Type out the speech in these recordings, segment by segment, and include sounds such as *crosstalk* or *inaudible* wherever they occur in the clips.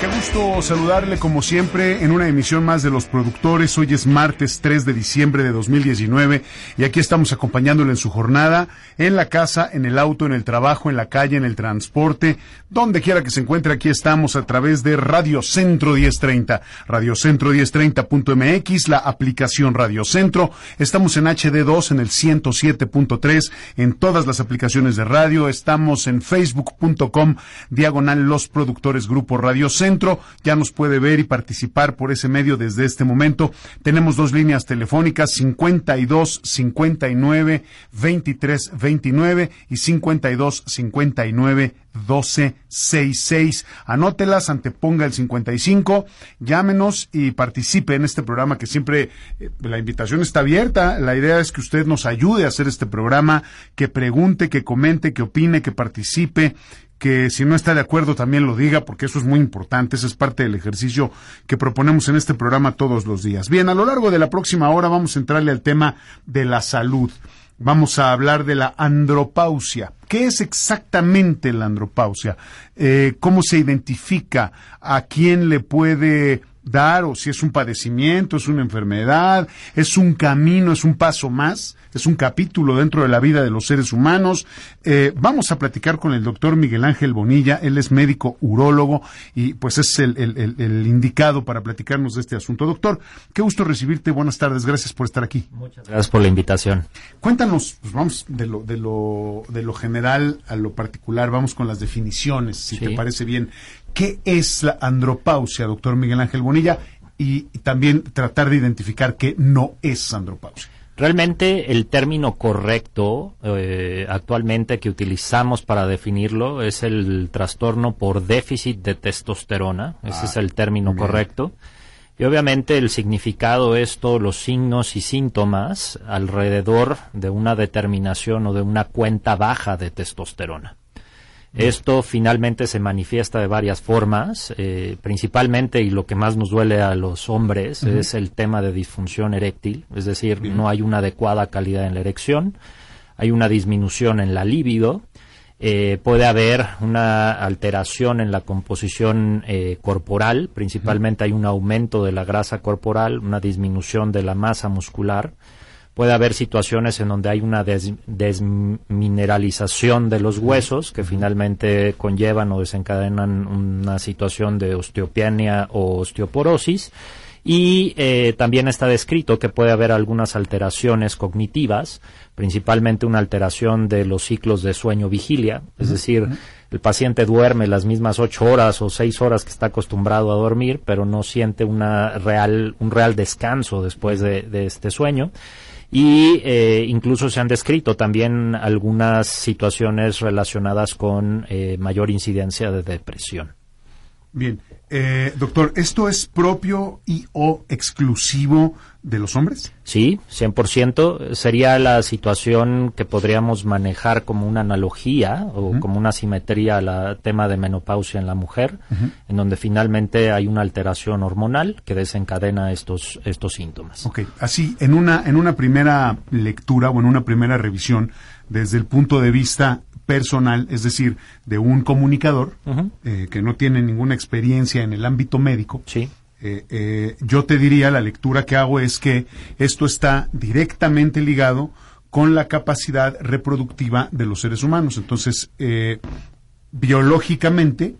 Qué gusto saludarle como siempre en una emisión más de los productores. Hoy es martes 3 de diciembre de 2019 y aquí estamos acompañándole en su jornada, en la casa, en el auto, en el trabajo, en la calle, en el transporte, donde quiera que se encuentre. Aquí estamos a través de Radio Centro 1030, Radio Centro 1030.mx, la aplicación Radio Centro. Estamos en HD2 en el 107.3 en todas las aplicaciones de radio. Estamos en facebook.com diagonal los productores Grupo Radio Centro ya nos puede ver y participar por ese medio desde este momento. Tenemos dos líneas telefónicas, 52 59 23 29 y 52 59 12 66. Anótelas, anteponga el 55, llámenos y participe en este programa que siempre eh, la invitación está abierta. La idea es que usted nos ayude a hacer este programa, que pregunte, que comente, que opine, que participe, que si no está de acuerdo también lo diga, porque eso es muy importante, ese es parte del ejercicio que proponemos en este programa todos los días. Bien, a lo largo de la próxima hora vamos a entrarle al tema de la salud. Vamos a hablar de la andropausia. ¿Qué es exactamente la andropausia? Eh, ¿Cómo se identifica? ¿A quién le puede dar? ¿O si es un padecimiento, es una enfermedad, es un camino, es un paso más? es un capítulo dentro de la vida de los seres humanos. Eh, vamos a platicar con el doctor Miguel Ángel Bonilla, él es médico urólogo y pues es el, el, indicado para platicarnos de este asunto. Doctor, qué gusto recibirte, buenas tardes, gracias por estar aquí. Muchas gracias por la invitación. Cuéntanos, pues vamos de lo, de lo, de lo general a lo particular, vamos con las definiciones, si te parece bien. ¿Qué es la andropausia, doctor Miguel Ángel Bonilla? y también tratar de identificar qué no es andropausia. Realmente el término correcto eh, actualmente que utilizamos para definirlo es el trastorno por déficit de testosterona. Ese es ah, el término correcto. Y obviamente el significado es todos los signos y síntomas alrededor de una determinación o de una cuenta baja de testosterona. Esto finalmente se manifiesta de varias formas, eh, principalmente y lo que más nos duele a los hombres es el tema de disfunción eréctil, es decir, no hay una adecuada calidad en la erección, hay una disminución en la libido, eh, puede haber una alteración en la composición eh, corporal, principalmente hay un aumento de la grasa corporal, una disminución de la masa muscular, Puede haber situaciones en donde hay una desmineralización de los huesos que finalmente conllevan o desencadenan una situación de osteopenia o osteoporosis. Y eh, también está descrito que puede haber algunas alteraciones cognitivas, principalmente una alteración de los ciclos de sueño-vigilia, es decir, el paciente duerme las mismas ocho horas o seis horas que está acostumbrado a dormir, pero no siente una real, un real descanso después de este sueño y eh, incluso se han descrito también algunas situaciones relacionadas con eh, mayor incidencia de depresión. Bien, eh, doctor, ¿esto es propio y o exclusivo de los hombres? Sí, 100%. Sería la situación que podríamos manejar como una analogía o como una simetría al tema de menopausia en la mujer, en donde finalmente hay una alteración hormonal que desencadena estos, estos síntomas. Ok, así, en una, en una primera lectura o en una primera revisión, desde el punto de vista personal, es decir, de un comunicador eh, que no tiene ninguna experiencia en el ámbito médico, sí. Eh, eh, yo te diría, la lectura que hago es que esto está directamente ligado con la capacidad reproductiva de los seres humanos. Entonces, biológicamente,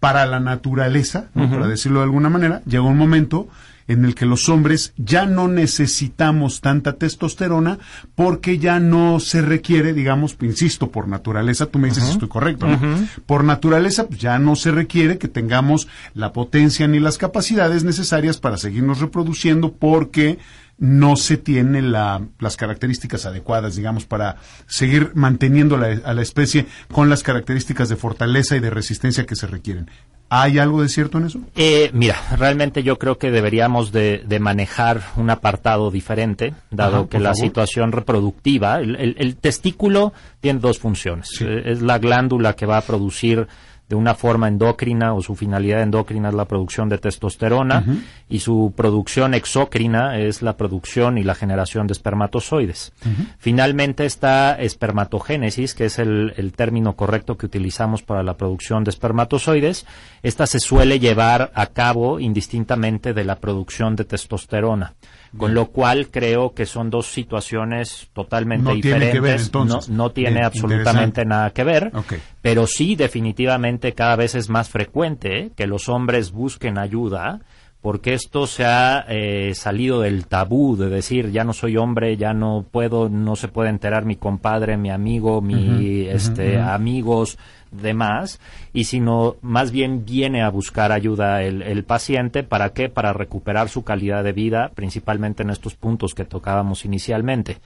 para la naturaleza, para decirlo de alguna manera, llega un momento en el que los hombres ya no necesitamos tanta testosterona porque ya no se requiere, digamos, insisto, por naturaleza, tú me dices si estoy correcto, ¿no? Por naturaleza, pues ya no se requiere que tengamos la potencia ni las capacidades necesarias para seguirnos reproduciendo porque no se tiene las características adecuadas, digamos, para seguir manteniendo a la especie con las características de fortaleza y de resistencia que se requieren. ¿Hay algo de cierto en eso? Eh, mira, realmente yo creo que deberíamos de, manejar un apartado diferente, dado que la situación reproductiva, el, testículo tiene dos funciones. Eh, es la glándula que va a producir de una forma endocrina o su finalidad endocrina es la producción de testosterona y su producción exócrina es la producción y la generación de espermatozoides. Finalmente está espermatogénesis, que es el, el, término correcto que utilizamos para la producción de espermatozoides. Esta se suele llevar a cabo indistintamente de la producción de testosterona. Con lo cual creo que son dos situaciones totalmente diferentes. no, tiene absolutamente nada que ver. Pero sí, definitivamente cada vez es más frecuente que los hombres busquen ayuda porque esto se ha eh, salido del tabú de decir ya no soy hombre, ya no puedo, no se puede enterar mi compadre, mi amigo, mi este amigos demás, y sino más bien viene a buscar ayuda el, el, paciente, ¿para qué? Para recuperar su calidad de vida, principalmente en estos puntos que tocábamos inicialmente.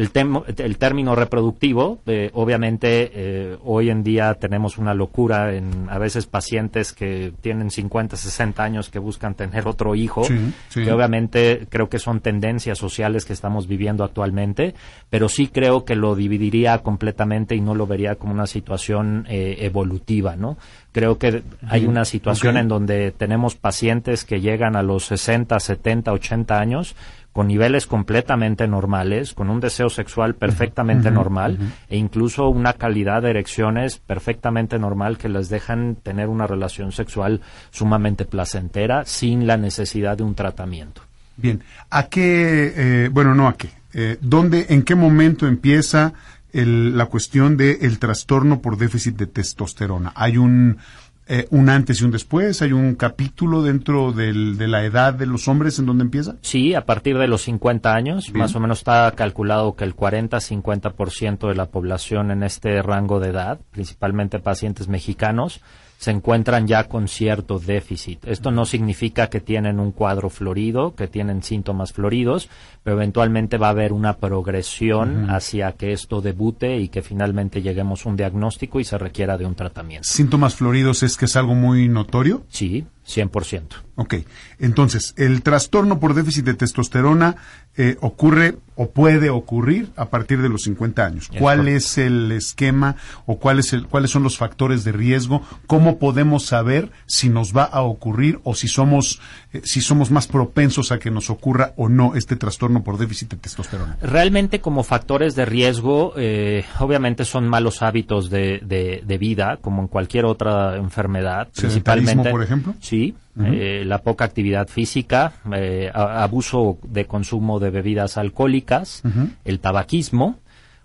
El, el término reproductivo, eh, obviamente, eh, hoy en día tenemos una locura en a veces pacientes que tienen 50, 60 años que buscan tener otro hijo, que obviamente creo que son tendencias sociales que estamos viviendo actualmente, pero sí creo que lo dividiría completamente y no lo vería como una situación eh, evolutiva, ¿no? Creo que hay una situación en donde tenemos pacientes que llegan a los 60, 70, 80 años con niveles completamente normales, con un deseo sexual perfectamente normal e incluso una calidad de erecciones perfectamente normal que les dejan tener una relación sexual sumamente placentera sin la necesidad de un tratamiento. Bien, ¿a qué, eh, bueno, no a qué, eh, ¿dónde, en qué momento empieza la cuestión del trastorno por déficit de testosterona? ¿Hay un, eh, un antes y un después? ¿Hay un capítulo dentro de la edad de los hombres en donde empieza? Sí, a partir de los 50 años, más o menos está calculado que el 40-50% de la población en este rango de edad, principalmente pacientes mexicanos, se encuentran ya con cierto déficit. Esto no significa que tienen un cuadro florido, que tienen síntomas floridos, pero eventualmente va a haber una progresión hacia que esto debute y que finalmente lleguemos a un diagnóstico y se requiera de un tratamiento. ¿Síntomas floridos es que es algo muy notorio? Sí, 100%. Ok, entonces, el trastorno por déficit de testosterona eh, ocurre o puede ocurrir a partir de los 50 años. ¿Cuál es, el esquema o cuál es el, cuáles son los factores de riesgo? ¿Cómo podemos saber si nos va a ocurrir o si somos, eh, si somos más propensos a que nos ocurra o no este trastorno por déficit de testosterona? Realmente como factores de riesgo, eh, obviamente son malos hábitos de, de, vida, como en cualquier otra enfermedad. Principalmente, por ejemplo? Sí, eh, la poca actividad física, eh, abuso de consumo de bebidas alcohólicas, el tabaquismo,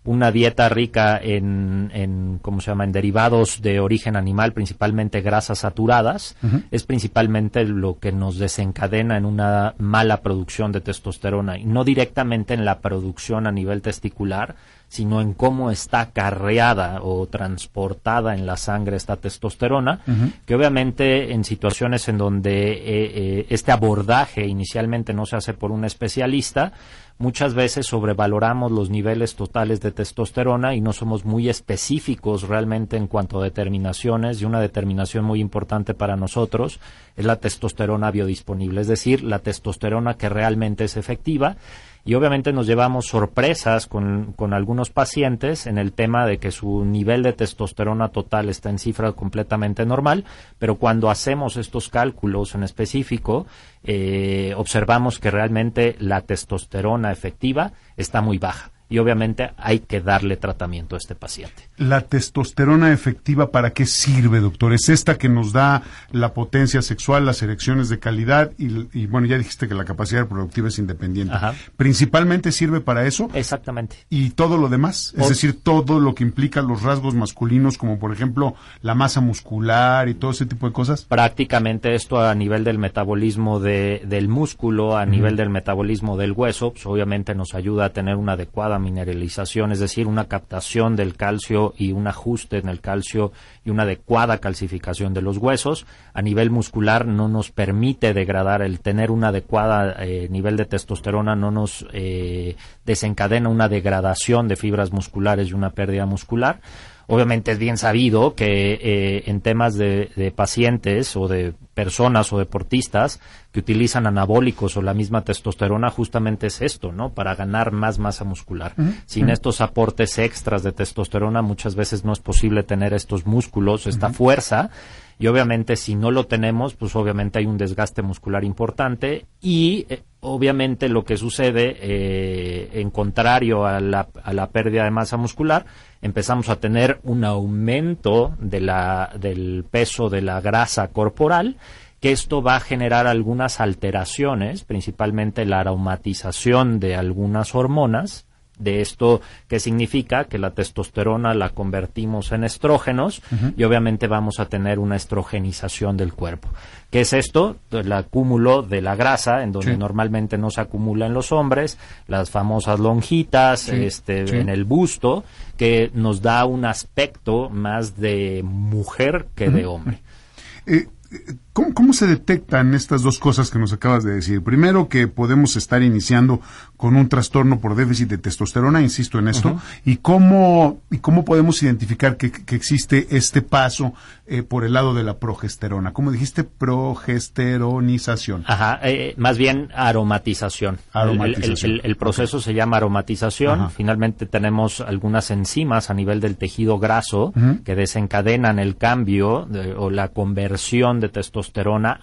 una dieta rica en, en, ¿cómo se llama?, en derivados de origen animal, principalmente grasas saturadas, es principalmente lo que nos desencadena en una mala producción de testosterona y no directamente en la producción a nivel testicular, sino en cómo está carreada o transportada en la sangre esta testosterona, que obviamente en situaciones en donde eh, eh, este abordaje inicialmente no se hace por un especialista, muchas veces sobrevaloramos los niveles totales de testosterona y no somos muy específicos realmente en cuanto a determinaciones y una determinación muy importante para nosotros es la testosterona biodisponible, es decir, la testosterona que realmente es efectiva y obviamente nos llevamos sorpresas con, con, algunos pacientes en el tema de que su nivel de testosterona total está en cifra completamente normal, pero cuando hacemos estos cálculos en específico, eh, observamos que realmente la testosterona efectiva está muy baja y obviamente hay que darle tratamiento a este paciente. ¿La testosterona efectiva para qué sirve, doctor? ¿Es esta que nos da la potencia sexual, las erecciones de calidad y, bueno, ya dijiste que la capacidad reproductiva es independiente? ¿Principalmente sirve para eso? Exactamente. ¿Y todo lo demás? Es decir, todo lo que implica los rasgos masculinos, como por ejemplo la masa muscular y todo ese tipo de cosas. Prácticamente esto a nivel del metabolismo del músculo, a nivel del metabolismo del hueso, pues obviamente nos ayuda a tener una adecuada mineralización, es decir, una captación del calcio y un ajuste en el calcio y una adecuada calcificación de los huesos. A nivel muscular no nos permite degradar, el tener un adecuado eh, nivel de testosterona no nos eh, desencadena una degradación de fibras musculares y una pérdida muscular. Obviamente es bien sabido que eh, en temas de, pacientes o de personas o deportistas que utilizan anabólicos o la misma testosterona, justamente es esto, ¿no? Para ganar más masa muscular. Sin estos aportes extras de testosterona, muchas veces no es posible tener estos músculos, esta fuerza y obviamente si no lo tenemos, pues obviamente hay un desgaste muscular importante y eh, obviamente lo que sucede, eh, en contrario a la, a la pérdida de masa muscular, empezamos a tener un aumento de la, del peso de la grasa corporal que esto va a generar algunas alteraciones, principalmente la aromatización de algunas hormonas, de esto que significa que la testosterona la convertimos en estrógenos y obviamente vamos a tener una estrogenización del cuerpo. ¿Qué es esto? El acúmulo de la grasa, en donde normalmente no se acumula en los hombres, las famosas lonjitas, este, en el busto, que nos da un aspecto más de mujer que de hombre. Eh, ¿Cómo, se detectan estas dos cosas que nos acabas de decir? Primero, que podemos estar iniciando con un trastorno por déficit de testosterona, insisto en esto, y, cómo, y cómo podemos identificar que, existe este paso eh, por el lado de la progesterona. ¿Cómo dijiste? Progesteronización. Ajá, eh, más bien aromatización. aromatización. El, proceso se llama aromatización. Finalmente tenemos algunas enzimas a nivel del tejido graso que desencadenan el cambio o la conversión de testosterona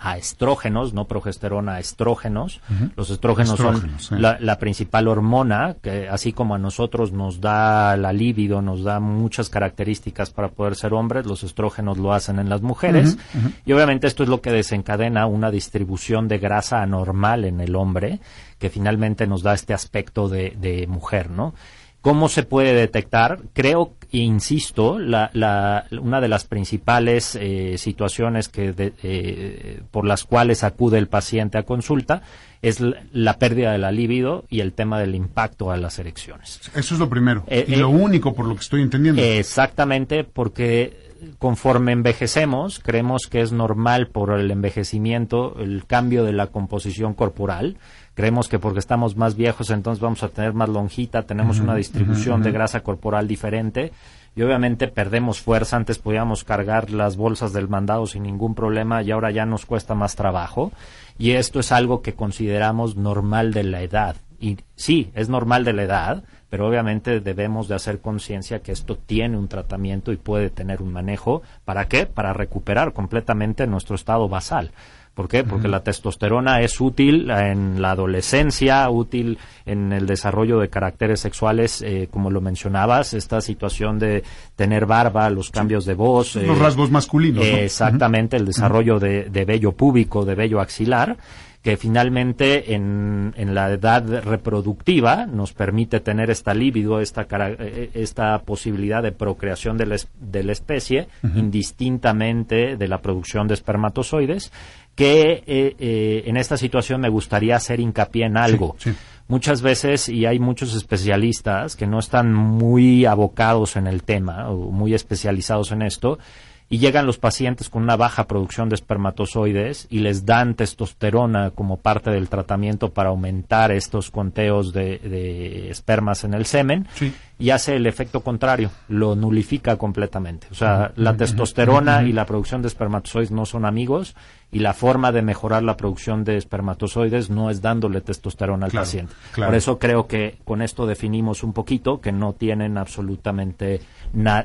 a estrógenos, no progesterona, a estrógenos. Los estrógenos, son la, principal hormona, que así como a nosotros nos da la libido, nos da muchas características para poder ser hombres, los estrógenos lo hacen en las mujeres. Y obviamente esto es lo que desencadena una distribución de grasa anormal en el hombre, que finalmente nos da este aspecto de, de mujer, ¿no? ¿Cómo se puede detectar? Creo, insisto, la, la, una de las principales eh, situaciones que eh, por las cuales acude el paciente a consulta es la, pérdida de la libido y el tema del impacto a las erecciones. Eso es lo primero eh, y lo único por lo que estoy entendiendo. Exactamente, porque conforme envejecemos, creemos que es normal por el envejecimiento el cambio de la composición corporal creemos que porque estamos más viejos entonces vamos a tener más lonjita, tenemos una distribución de grasa corporal diferente y obviamente perdemos fuerza, antes podíamos cargar las bolsas del mandado sin ningún problema y ahora ya nos cuesta más trabajo y esto es algo que consideramos normal de la edad y sí, es normal de la edad, pero obviamente debemos de hacer conciencia que esto tiene un tratamiento y puede tener un manejo. ¿Para qué? Para recuperar completamente nuestro estado basal. ¿Por qué? Porque la testosterona es útil en la adolescencia, útil en el desarrollo de caracteres sexuales, eh, como lo mencionabas, esta situación de tener barba, los cambios de voz. Los eh, rasgos masculinos. Exactamente, el desarrollo de, de vello púbico, de vello axilar que finalmente en, en, la edad reproductiva nos permite tener esta libido, esta, eh, esta posibilidad de procreación de la, de la especie, indistintamente de la producción de espermatozoides que eh, eh, en esta situación me gustaría hacer hincapié en algo. Muchas veces, y hay muchos especialistas que no están muy abocados en el tema o muy especializados en esto, y llegan los pacientes con una baja producción de espermatozoides y les dan testosterona como parte del tratamiento para aumentar estos conteos de, espermas en el semen. Y hace el efecto contrario, lo nulifica completamente. O sea, la testosterona y la producción de espermatozoides no son amigos y la forma de mejorar la producción de espermatozoides no es dándole testosterona al paciente. Por eso creo que con esto definimos un poquito que no tienen absolutamente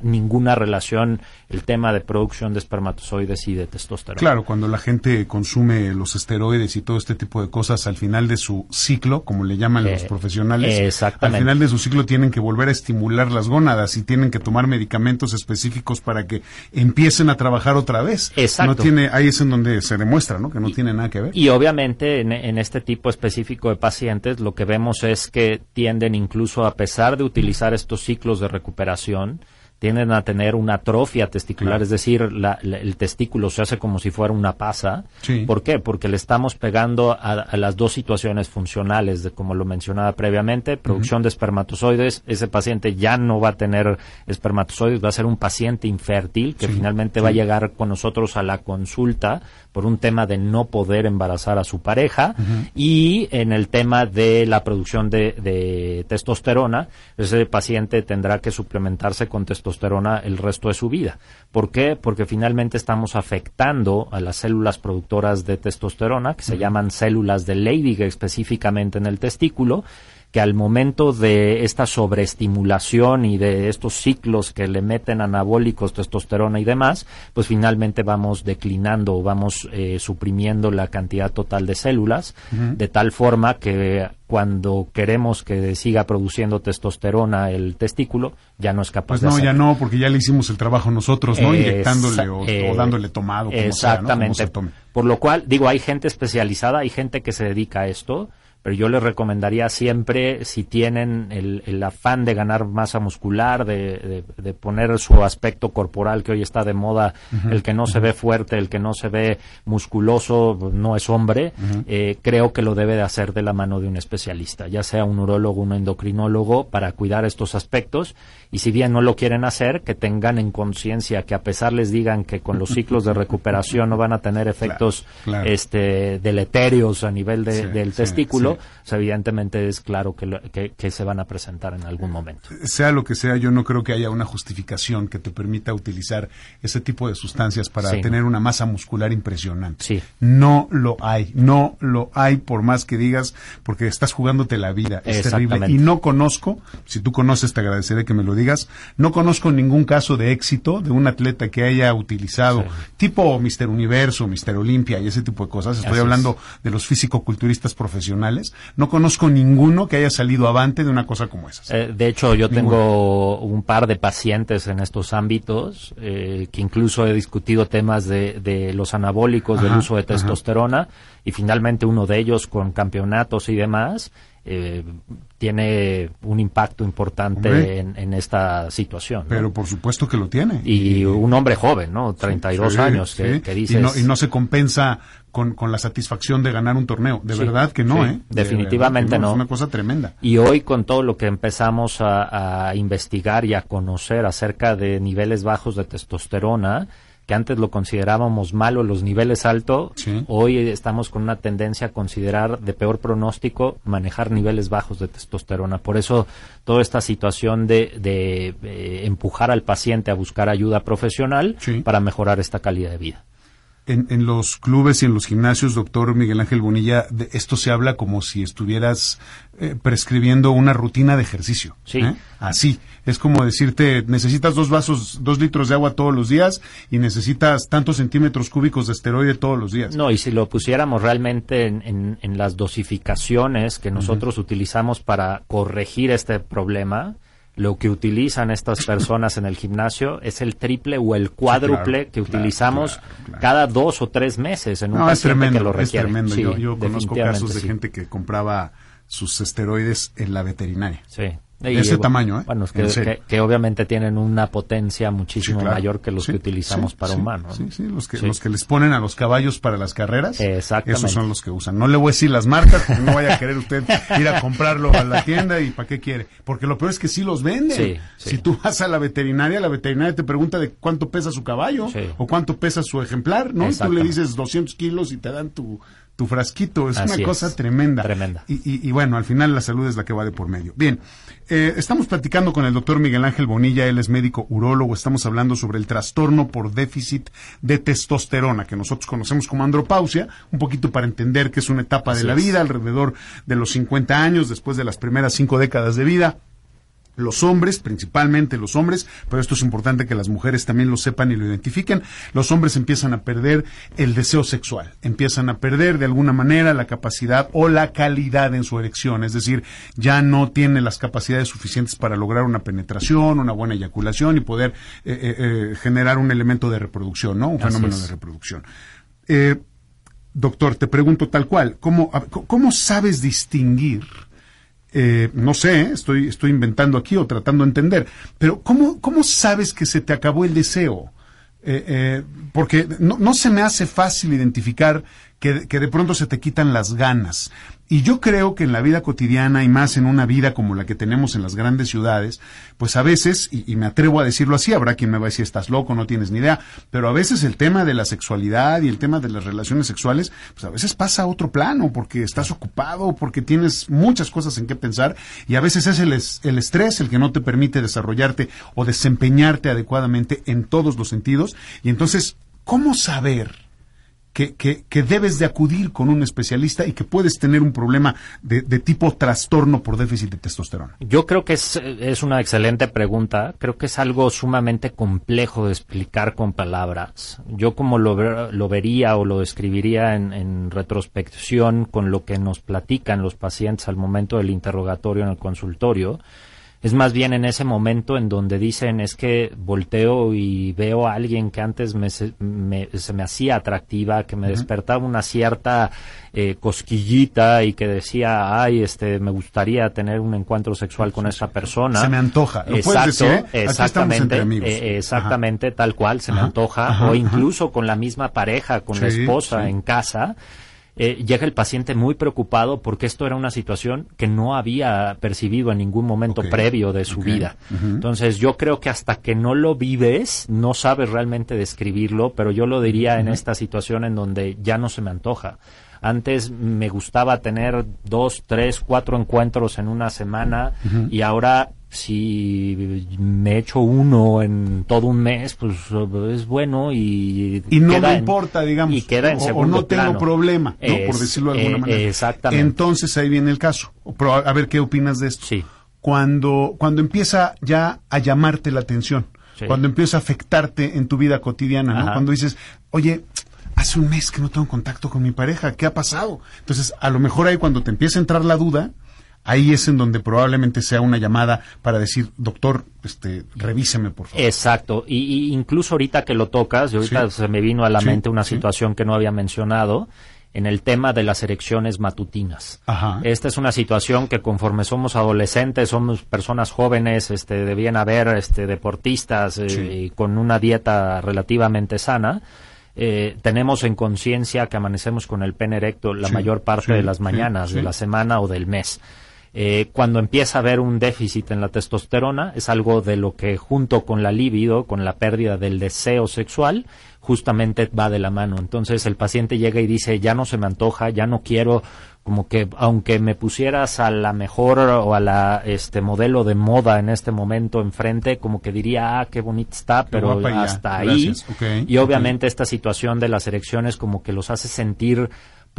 ninguna relación el tema de producción de espermatozoides y de testosterona. Claro, cuando la gente consume los esteroides y todo este tipo de cosas al final de su ciclo, como le llaman los eh, profesionales, al final de su ciclo tienen que volver a estimular las gónadas y tienen que tomar medicamentos específicos para que empiecen a trabajar otra vez. Exacto. No tiene, ahí es en donde se demuestra, ¿no? Que no tiene nada que ver. Y obviamente en, en este tipo específico de pacientes lo que vemos es que tienden incluso a pesar de utilizar estos ciclos de recuperación, tienden a tener una atrofia testicular, es decir, el testículo se hace como si fuera una pasa. ¿Por qué? Porque le estamos pegando a, las dos situaciones funcionales, de, como lo mencionaba previamente, producción de espermatozoides, ese paciente ya no va a tener espermatozoides, va a ser un paciente infértil que finalmente va a llegar con nosotros a la consulta por un tema de no poder embarazar a su pareja y en el tema de la producción de, de testosterona, ese paciente tendrá que suplementarse con testosterona testosterona el resto de su vida. ¿Por qué? Porque finalmente estamos afectando a las células productoras de testosterona, que se llaman células de Leydig específicamente en el testículo, que al momento de esta sobreestimulación y de estos ciclos que le meten anabólicos, testosterona y demás, pues finalmente vamos declinando o vamos eh, suprimiendo la cantidad total de células, de tal forma que cuando queremos que siga produciendo testosterona el testículo, ya no es capaz pues de no, ya no, porque ya le hicimos el trabajo nosotros, ¿no? Inyectándole o, eh, dándole tomado. Como exactamente. Por lo cual, digo, hay gente especializada, hay gente que se dedica a esto, pero yo les recomendaría siempre, si tienen el, afán de ganar masa muscular, de, poner su aspecto corporal, que hoy está de moda, el que no se ve fuerte, el que no se ve musculoso, no es hombre, eh, creo que lo debe de hacer de la mano de un especialista, ya sea un urólogo, un endocrinólogo, para cuidar estos aspectos. Y si bien no lo quieren hacer, que tengan en conciencia que a pesar les digan que con los ciclos de recuperación no van a tener efectos este deleterios a nivel del testículo, evidentemente es claro que, que, se van a presentar en algún momento. Sea lo que sea, yo no creo que haya una justificación que te permita utilizar ese tipo de sustancias para tener una masa muscular impresionante. No lo hay, no lo hay por más que digas, porque estás jugándote la vida, es terrible. Y no conozco, si tú conoces te agradeceré que me lo digas, no conozco ningún caso de éxito de un atleta que haya utilizado tipo Mister Universo, Mister Olimpia y ese tipo de cosas. Estoy hablando de los físico-culturistas profesionales no conozco ninguno que haya salido avante de una cosa como esa. Eh, de hecho, yo tengo un par de pacientes en estos ámbitos eh, que incluso he discutido temas de, los anabólicos, del uso de testosterona y finalmente uno de ellos con campeonatos y demás eh, tiene un impacto importante en, esta situación. Pero por supuesto que lo tiene. Y, un hombre joven, ¿no? 32 años, que, dice y, no, se compensa con, la satisfacción de ganar un torneo. De verdad que no, ¿eh? Definitivamente no. Es una cosa tremenda. Y hoy con todo lo que empezamos a investigar y a conocer acerca de niveles bajos de testosterona, que antes lo considerábamos malo los niveles altos, hoy estamos con una tendencia a considerar de peor pronóstico manejar niveles bajos de testosterona. Por eso toda esta situación de, de eh, empujar al paciente a buscar ayuda profesional para mejorar esta calidad de vida en, los clubes y en los gimnasios, doctor Miguel Ángel Bonilla, de esto se habla como si estuvieras eh, prescribiendo una rutina de ejercicio. Sí. ¿eh? Así. Es como decirte, necesitas dos vasos, dos litros de agua todos los días y necesitas tantos centímetros cúbicos de esteroide todos los días. No, y si lo pusiéramos realmente en, las dosificaciones que nosotros utilizamos para corregir este problema, lo que utilizan estas personas en el gimnasio es el triple o el cuádruple que utilizamos cada dos o tres meses en un no, es tremendo, que lo requiere. Es tremendo. yo, conozco casos de gente que compraba sus esteroides en la veterinaria. Sí de ese tamaño, ¿eh? Bueno, que, obviamente tienen una potencia muchísimo mayor que los que utilizamos para humanos. Sí, sí, los que, los que les ponen a los caballos para las carreras, esos son los que usan. No le voy a decir las marcas, porque no vaya a querer usted ir a comprarlo a la tienda y ¿para qué quiere? Porque lo peor es que sí los venden. Si tú vas a la veterinaria, la veterinaria te pregunta de cuánto pesa su caballo o cuánto pesa su ejemplar, ¿no? Y tú le dices 200 kilos y te dan tu tu frasquito. Es Así una es. cosa tremenda. Tremenda. Y, y- y bueno, al final la salud es la que va de por medio. Bien, eh, estamos platicando con el doctor Miguel Ángel Bonilla, él es médico urólogo, estamos hablando sobre el trastorno por déficit de testosterona, que nosotros conocemos como andropausia, un poquito para entender que es una etapa de la es. vida, alrededor de los 50 años, después de las primeras cinco décadas de vida los hombres, principalmente los hombres, pero esto es importante que las mujeres también lo sepan y lo identifiquen, los hombres empiezan a perder el deseo sexual, empiezan a perder de alguna manera la capacidad o la calidad en su erección, es decir, ya no tiene las capacidades suficientes para lograr una penetración, una buena eyaculación y poder eh, eh, eh, generar un elemento de reproducción, ¿no? Un Así fenómeno es. de reproducción. Eh, doctor, te pregunto tal cual, ¿cómo, cómo sabes distinguir? Eh, no sé, estoy, estoy inventando aquí o tratando de entender, pero ¿cómo, cómo sabes que se te acabó el deseo? Eh, eh, porque no, no se me hace fácil identificar que, que de pronto se te quitan las ganas. Y yo creo que en la vida cotidiana y más en una vida como la que tenemos en las grandes ciudades, pues a veces, y, me atrevo a decirlo así, habrá quien me va a decir estás loco, no tienes ni idea, pero a veces el tema de la sexualidad y el tema de las relaciones sexuales, pues a veces pasa a otro plano porque estás ocupado, porque tienes muchas cosas en qué pensar y a veces es el, es- el estrés el que no te permite desarrollarte o desempeñarte adecuadamente en todos los sentidos. Y entonces, ¿cómo saber? Que, que, que debes de acudir con un especialista y que puedes tener un problema de, de tipo trastorno por déficit de testosterona. Yo creo que es, es una excelente pregunta. Creo que es algo sumamente complejo de explicar con palabras. Yo como lo, lo vería o lo describiría en, en retrospección con lo que nos platican los pacientes al momento del interrogatorio en el consultorio. Es más bien en ese momento en donde dicen es que volteo y veo a alguien que antes me, se, me- se me hacía atractiva, que me despertaba una cierta eh, cosquillita y que decía, ay, este, me gustaría tener un encuentro sexual con esta persona. Se me antoja. Lo puedes Exacto, decir, ¿eh? Exactamente, eh, exactamente, tal cual, se me antoja, ajá, o incluso con la misma pareja, con la esposa sí. en casa. Eh, llega el paciente muy preocupado porque esto era una situación que no había percibido en ningún momento previo de su vida. Entonces yo creo que hasta que no lo vives, no sabes realmente describirlo, pero yo lo diría en esta situación en donde ya no se me antoja. Antes me gustaba tener dos, tres, cuatro encuentros en una semana y ahora si me echo uno en todo un mes, pues es bueno y Y no me en- importa, digamos. y queda en o- o, no tengo problema, ¿no? por decirlo de alguna eh, manera. Exactamente. Entonces ahí viene el caso. Pero a, ver qué opinas de esto. Sí. Cuando, cuando empieza ya a llamarte la atención, Sí. cuando empieza a afectarte en tu vida cotidiana. Cuando dices, oye, hace un mes que no tengo contacto con mi pareja, ¿qué ha pasado? Entonces, a lo mejor ahí cuando te empieza a entrar la duda, ahí es en donde probablemente sea una llamada para decir, doctor, este, revíseme, por favor. Exacto, y, y incluso ahorita que lo tocas, y ahorita Sí. se me vino a la Sí, mente una sí. situación que no había mencionado, en el tema de las erecciones matutinas. Ajá. Esta es una situación que conforme somos adolescentes, somos personas jóvenes, este, debían haber este, deportistas eh, con una dieta relativamente sana. Eh, tenemos en conciencia que amanecemos con el pene erecto la Sí, mayor parte sí, de las mañanas, sí. de la semana o del mes. Eh, cuando empieza a haber un déficit en la testosterona, es algo de lo que junto con la libido, con la pérdida del deseo sexual, justamente va de la mano. Entonces el paciente llega y dice, ya no se me antoja, ya no quiero, como que aunque me pusieras a la mejor o a la este modelo de moda en este momento enfrente, como que diría, ah, qué bonita está, pero ya. hasta ahí. Y obviamente esta situación de las erecciones como que los hace sentir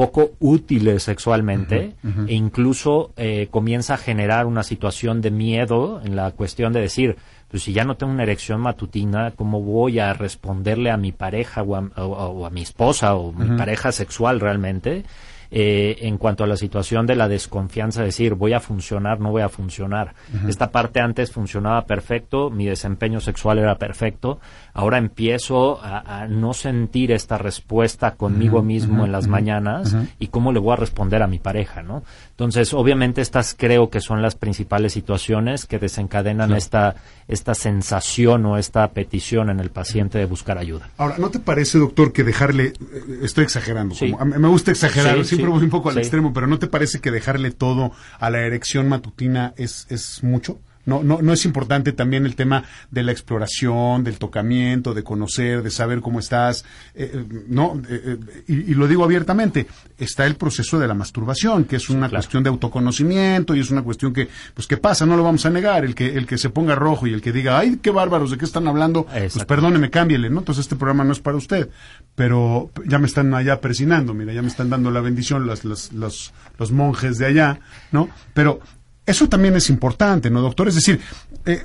poco útiles sexualmente e incluso eh, comienza a generar una situación de miedo en la cuestión de decir, pues si ya no tengo una erección matutina, ¿cómo voy a responderle a mi pareja o a, o- o a mi esposa o mi pareja sexual realmente? Eh, en cuanto a la situación de la desconfianza, decir voy a funcionar, no voy a funcionar. Esta parte antes funcionaba perfecto, mi desempeño sexual era perfecto, ahora empiezo a, a no sentir esta respuesta conmigo mismo en las mañanas y cómo le voy a responder a mi pareja, ¿no? Entonces, obviamente estas creo que son las principales situaciones que desencadenan esta, esta sensación o esta petición en el paciente de buscar ayuda. Ahora, ¿no te parece, doctor, que dejarle, eh, estoy exagerando, Sí. como- me gusta exagerar, Sí, siempre voy un poco al extremo, pero ¿no te parece que dejarle todo a la erección matutina es, es mucho? No, no, no es importante también el tema de la exploración, del tocamiento, de conocer, de saber cómo estás. Eh, eh, no, eh, y, lo digo abiertamente, está el proceso de la masturbación, que es una cuestión de autoconocimiento y es una cuestión que, pues, ¿qué pasa? No lo vamos a negar. El que, el que se ponga rojo y el que diga, ay, qué bárbaros, ¿de qué están hablando? Pues perdóneme, cámbiele, ¿no? Entonces este programa no es para usted. Pero ya me están allá presinando, mira, ya me están dando la bendición los, los, los, los monjes de allá, ¿no? Pero eso también es importante, ¿no, doctor? Es decir, eh,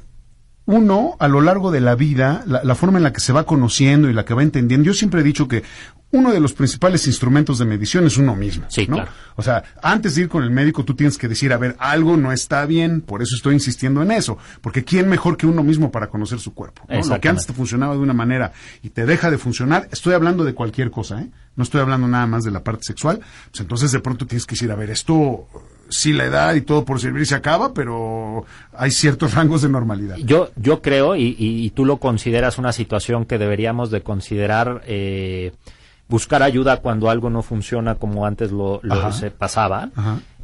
uno a lo largo de la vida, la, forma en la que se va conociendo y la que va entendiendo, yo siempre he dicho que uno de los principales instrumentos de medición es uno mismo. Sí, ¿no? claro. O sea, antes de ir con el médico, tú tienes que decir, a ver, algo no está bien, por eso estoy insistiendo en eso. Porque ¿quién mejor que uno mismo para conocer su cuerpo? Lo que antes te funcionaba de una manera y te deja de funcionar, estoy hablando de cualquier cosa, ¿eh? No estoy hablando nada más de la parte sexual. Pues entonces de pronto tienes que decir, a ver, esto sí la edad y todo por servir se acaba, pero hay ciertos *laughs* rangos de normalidad. Yo, yo creo, y, tú lo consideras una situación que deberíamos de considerar eh, buscar ayuda cuando algo no funciona como antes lo, se pasaba.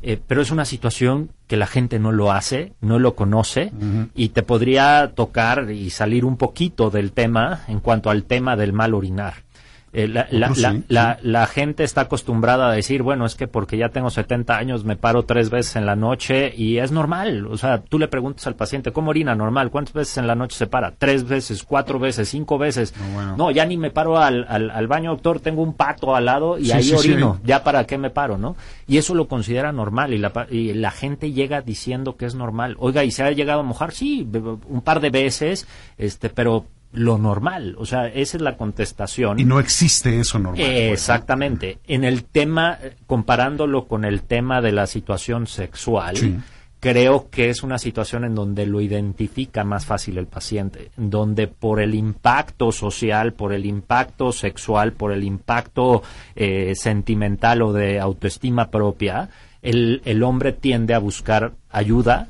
Eh, pero es una situación que la gente no lo hace, no lo conoce y te podría tocar y salir un poquito del tema en cuanto al tema del mal orinar. Eh, la, la, la, gente está acostumbrada a decir, bueno, es que porque ya tengo 70 años me paro tres veces en la noche y es normal. O sea, tú le preguntas al paciente, ¿cómo orina normal? ¿Cuántas veces en la noche se para? ¿Tres veces, cuatro veces, cinco veces? No, ya ni me paro al, al, baño, doctor, tengo un pato al lado y ahí orino. ¿Ya para qué me paro, no? Y eso lo considera normal y la, y la gente llega diciendo que es normal. Oiga, ¿y se ha llegado a mojar? Sí, un par de veces, este, pero lo normal. O sea, esa es la contestación. Y no existe eso normal. Pues, exactamente. En el tema, comparándolo con el tema de la situación sexual, creo que es una situación en donde lo identifica más fácil el paciente, donde por el impacto social, por el impacto sexual, por el impacto eh, sentimental o de autoestima propia, el, el hombre tiende a buscar ayuda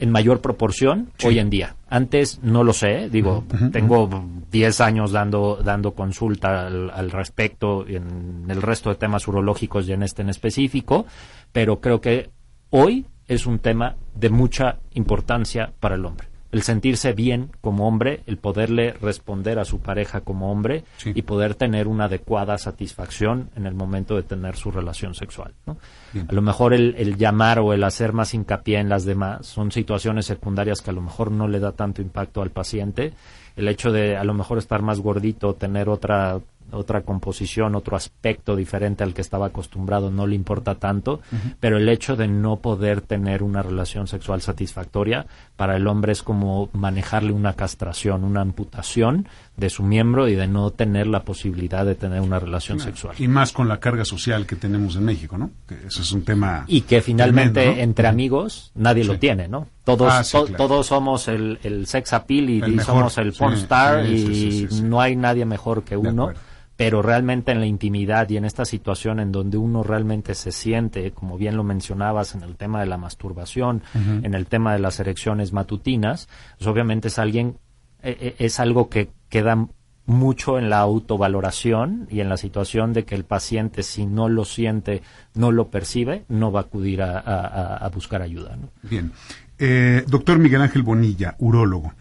en mayor proporción hoy en día. Antes no lo sé, digo, tengo 10 años dando, dando consulta al, respecto en el resto de temas urológicos y en este en específico, pero creo que hoy es un tema de mucha importancia para el hombre el sentirse bien como hombre, el poderle responder a su pareja como hombre y poder tener una adecuada satisfacción en el momento de tener su relación sexual. A lo mejor el, el, llamar o el hacer más hincapié en las demás son situaciones secundarias que a lo mejor no le da tanto impacto al paciente. El hecho de a lo mejor estar más gordito, tener otra otra composición, otro aspecto diferente al que estaba acostumbrado, no le importa tanto, pero el hecho de no poder tener una relación sexual satisfactoria para el hombre es como manejarle una castración, una amputación de su miembro y de no tener la posibilidad de tener una relación sexual. Y más con la carga social que tenemos en México, ¿no? Que eso es un tema. Y que finalmente entre amigos nadie lo tiene, ¿no? Todos, ah, todos somos el, el sex appeal y, somos el porn star y no hay nadie mejor que uno pero realmente en la intimidad y en esta situación en donde uno realmente se siente, como bien lo mencionabas en el tema de la masturbación, en el tema de las erecciones matutinas, pues obviamente es alguien, eh, eh, es algo que queda mucho en la autovaloración y en la situación de que el paciente si no lo siente, no lo percibe, no va a acudir a, buscar ayuda. Bien. Eh, doctor Miguel Ángel Bonilla, urólogo.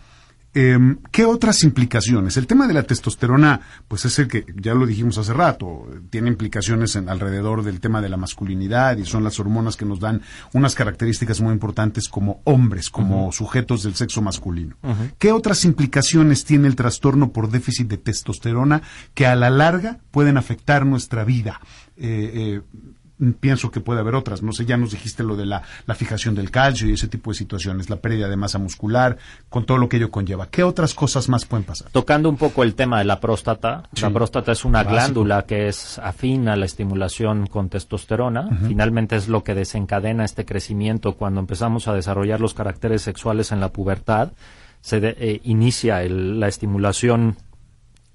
Em, ¿Qué otras implicaciones? El tema de la testosterona, pues es el que ya lo dijimos hace rato, tiene implicaciones en, alrededor del tema de la masculinidad y son las hormonas que nos dan unas características muy importantes como hombres, como sujetos del sexo masculino. ¿Qué otras implicaciones tiene el trastorno por déficit de testosterona que a la larga pueden afectar nuestra vida? Eh, eh, pienso que puede haber otras. No sé, ya nos dijiste lo de la, fijación del calcio y ese tipo de situaciones, la pérdida de masa muscular, con todo lo que ello conlleva. ¿Qué otras cosas más pueden pasar? Tocando un poco el tema de la próstata, la próstata es una glándula que es afín a la estimulación con testosterona. Finalmente es lo que desencadena este crecimiento cuando empezamos a desarrollar los caracteres sexuales en la pubertad. Se eh, inicia la estimulación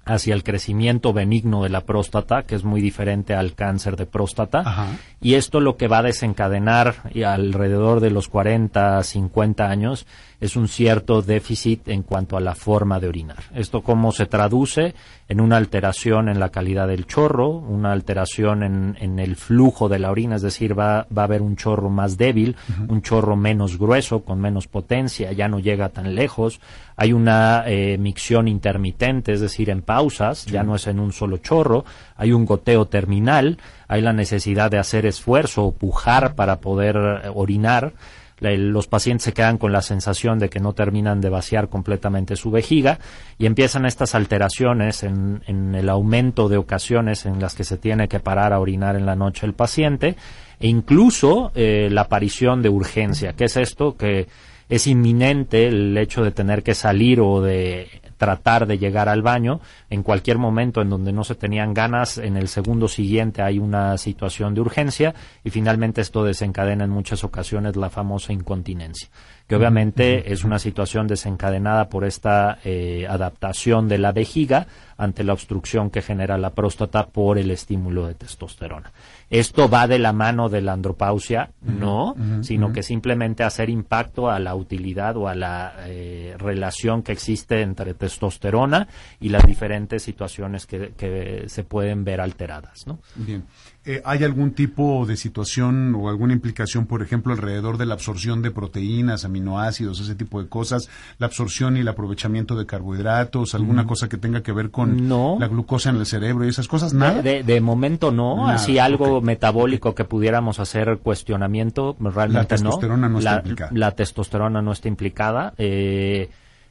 hacia el crecimiento benigno de la próstata, que es muy diferente al cáncer de próstata. Y esto lo que va a desencadenar y alrededor de los 40, 50 años es un cierto déficit en cuanto a la forma de orinar. Esto cómo se traduce en una alteración en la calidad del chorro, una alteración en, el flujo de la orina, es decir, va, va a haber un chorro más débil, un chorro menos grueso, con menos potencia, ya no llega tan lejos, hay una eh, micción intermitente, es decir, en pausas, ya no es en un solo chorro, hay un goteo terminal, hay la necesidad de hacer esfuerzo o pujar para poder eh, orinar, los pacientes se quedan con la sensación de que no terminan de vaciar completamente su vejiga y empiezan estas alteraciones en, el aumento de ocasiones en las que se tiene que parar a orinar en la noche el paciente e incluso eh, la aparición de urgencia. ¿Qué es esto? Que es inminente el hecho de tener que salir o de tratar de llegar al baño. En cualquier momento en donde no se tenían ganas, en el segundo siguiente hay una situación de urgencia y finalmente esto desencadena en muchas ocasiones la famosa incontinencia, que obviamente es una situación desencadenada por esta eh, adaptación de la vejiga ante la obstrucción que genera la próstata por el estímulo de testosterona. Esto va de la mano de la andropausia, no, sino que simplemente hacer impacto a la utilidad o a la eh, relación que existe entre testosterona y las diferentes situaciones que, que se pueden ver alteradas, ¿no? Bien. Eh, ¿Hay algún tipo de situación o alguna implicación, por ejemplo, alrededor de la absorción de proteínas, aminoácidos, ese tipo de cosas, la absorción y el aprovechamiento de carbohidratos, alguna mm. cosa que tenga que ver con la glucosa en el cerebro y esas cosas? ¿Nada? De, momento no, así algo metabólico que pudiéramos hacer cuestionamiento, realmente la testosterona no, está implicada. La testosterona no está implicada. Eh,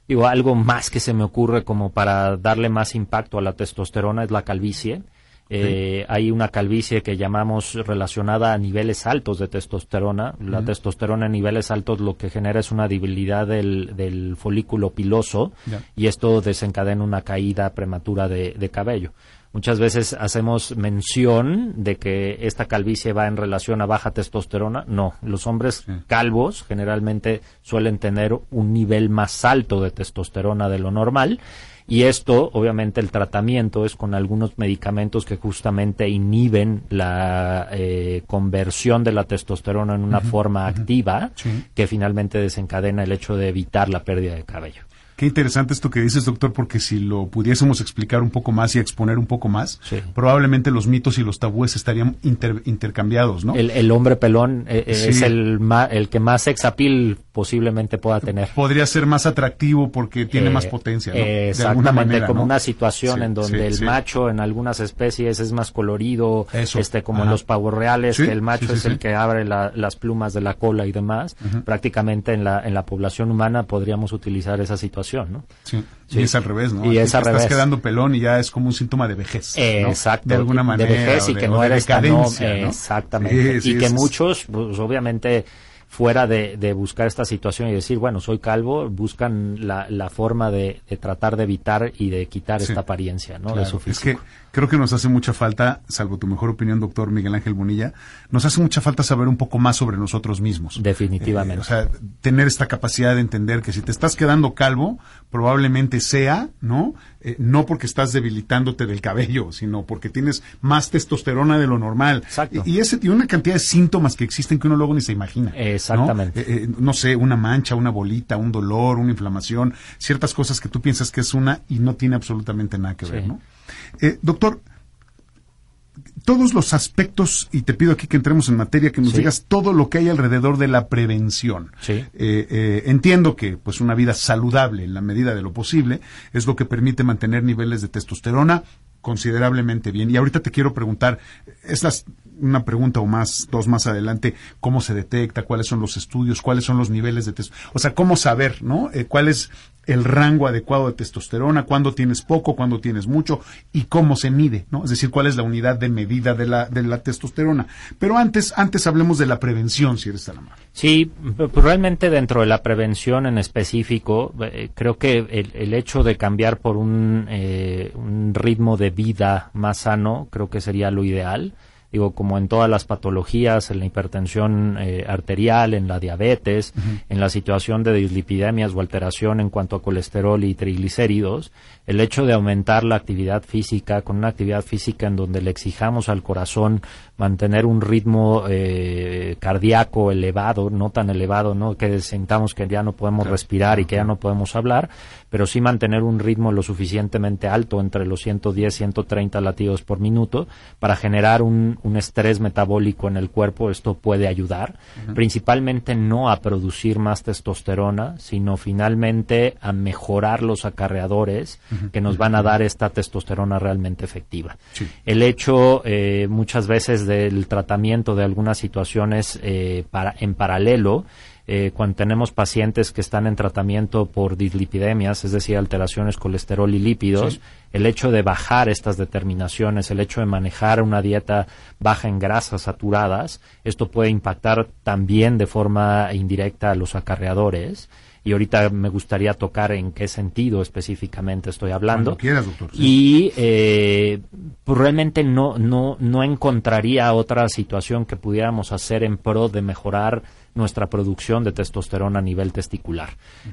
digo, algo más que se me ocurre como para darle más impacto a la testosterona es la calvicie. Eh, hay una calvicie que llamamos relacionada a niveles altos de testosterona. La testosterona en niveles altos lo que genera es una debilidad del, folículo piloso y esto desencadena una caída prematura de, cabello. Muchas veces hacemos mención de que esta calvicie va en relación a baja testosterona. No, los hombres calvos generalmente suelen tener un nivel más alto de testosterona de lo normal y esto, obviamente, el tratamiento es con algunos medicamentos que justamente inhiben la eh, conversión de la testosterona en una forma activa que finalmente desencadena el hecho de evitar la pérdida de cabello. Qué interesante esto que dices, doctor, porque si lo pudiésemos explicar un poco más y exponer un poco más, probablemente los mitos y los tabúes estarían intercambiados, ¿no? El, hombre pelón eh, eh, es el, el que más sex appeal posiblemente pueda tener. Podría ser más atractivo porque tiene más eh, potencia, ¿no? exactamente, como una situación en donde el macho en algunas especies es más colorido, este como en los pavos reales, que el macho es el que abre las plumas de la cola y demás. Prácticamente en la, en la población humana podríamos utilizar esa situación ¿no? Sí. Y es al revés, ¿no? Y es al Estás quedando pelón y ya es como un síntoma de vejez. Exacto. De alguna manera. De vejez y que no eres tan... Exactamente. y que muchos, pues, obviamente fuera de, de, buscar esta situación y decir, bueno, soy calvo, buscan la, la forma de, de, tratar de evitar y de quitar esta apariencia, ¿no? de su físico. Es que creo que nos hace mucha falta, salvo tu mejor opinión, doctor Miguel Ángel Bonilla, nos hace mucha falta saber un poco más sobre nosotros mismos. Definitivamente. Eh, o sea, tener esta capacidad de entender que si te estás quedando calvo, probablemente sea, ¿no? Eh, no porque estás debilitándote del cabello, sino porque tienes más testosterona de lo normal. Exacto. Y, ese tiene una cantidad de síntomas que existen que uno luego ni se imagina. Exactamente. ¿no? Eh, no sé, una mancha, una bolita, un dolor, una inflamación, ciertas cosas que tú piensas que es una y no tiene absolutamente nada que ver, ¿no? Eh, doctor, todos los aspectos, y te pido aquí que entremos en materia, que nos digas todo lo que hay alrededor de la prevención. Eh, eh, entiendo que pues una vida saludable en la medida de lo posible es lo que permite mantener niveles de testosterona considerablemente bien. Y ahorita te quiero preguntar, es una pregunta o más, dos más adelante, cómo se detecta, cuáles son los estudios, cuáles son los niveles de testosterona, o sea, cómo saber, ¿no? cuál es el rango adecuado de testosterona, cuándo tienes poco, cuándo tienes mucho y cómo se mide, ¿no? Es decir, cuál es la unidad de medida de la, de la testosterona. Pero antes, antes hablemos de la prevención, si eres tan amable. Sí, realmente dentro de la prevención en específico, eh, creo que el, el, hecho de cambiar por un, eh, un ritmo de vida más sano, creo que sería lo ideal digo, como en todas las patologías, en la hipertensión eh, arterial, en la diabetes, en la situación de dislipidemias o alteración en cuanto a colesterol y triglicéridos, el hecho de aumentar la actividad física con una actividad física en donde le exijamos al corazón mantener un ritmo eh, cardíaco elevado, no tan elevado, no que sintamos que ya no podemos respirar y que ya no podemos hablar, pero sí mantener un ritmo lo suficientemente alto entre los 110 y 130 latidos por minuto para generar un, un estrés metabólico en el cuerpo, esto puede ayudar, principalmente no a producir más testosterona, sino finalmente a mejorar los acarreadores que nos van a dar esta testosterona realmente efectiva. El hecho eh, muchas veces del tratamiento de algunas situaciones eh, para, en paralelo eh, cuando tenemos pacientes que están en tratamiento por dislipidemias, es decir, alteraciones colesterol y lípidos, el hecho de bajar estas determinaciones, el hecho de manejar una dieta baja en grasas saturadas, esto puede impactar también de forma indirecta a los acarreadores y ahorita me gustaría tocar en qué sentido específicamente estoy hablando. quieras, doctor. Y eh, pues realmente no, no, no encontraría otra situación que pudiéramos hacer en pro de mejorar nuestra producción de testosterona a nivel testicular.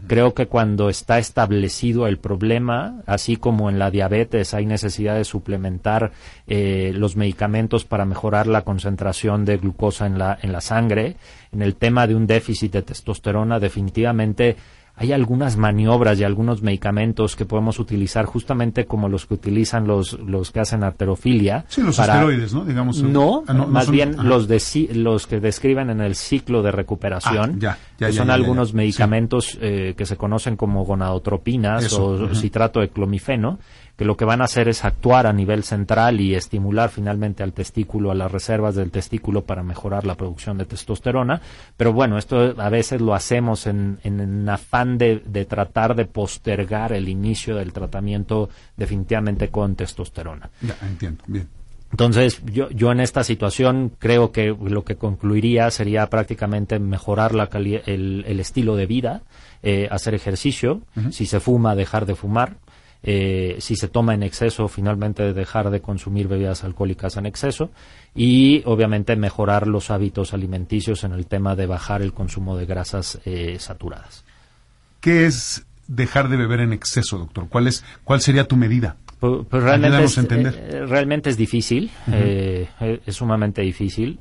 Creo que cuando está establecido el problema, así como en la diabetes hay necesidad de suplementar eh, los medicamentos para mejorar la concentración de glucosa en la, en la sangre, en el tema de un déficit de testosterona definitivamente hay algunas maniobras y algunos medicamentos que podemos utilizar justamente como los que utilizan los, los que hacen arterofilia. Sí, los esteroides, ¿no? Digamos, no, ah, más bien los, de, los que describen en el ciclo de recuperación, ah, que son algunos medicamentos eh, que se conocen como gonadotropinas o citrato de clomifeno, que lo que van a hacer es actuar a nivel central y estimular finalmente al testículo, a las reservas del testículo para mejorar la producción de testosterona. Pero bueno, esto a veces lo hacemos en, en afán de, tratar de postergar el inicio del tratamiento definitivamente con testosterona. Ya, entiendo, bien. Entonces, yo, yo en esta situación creo que lo que concluiría sería prácticamente mejorar la el, el estilo de vida, eh, hacer ejercicio, si se fuma, dejar de fumar, eh, si se toma en exceso, finalmente dejar de consumir bebidas alcohólicas en exceso y obviamente mejorar los hábitos alimenticios en el tema de bajar el consumo de grasas eh, saturadas. ¿Qué es dejar de beber en exceso, doctor? ¿Cuál, es, cuál sería tu medida? Pues, pues realmente, es, eh, realmente es difícil, es sumamente difícil,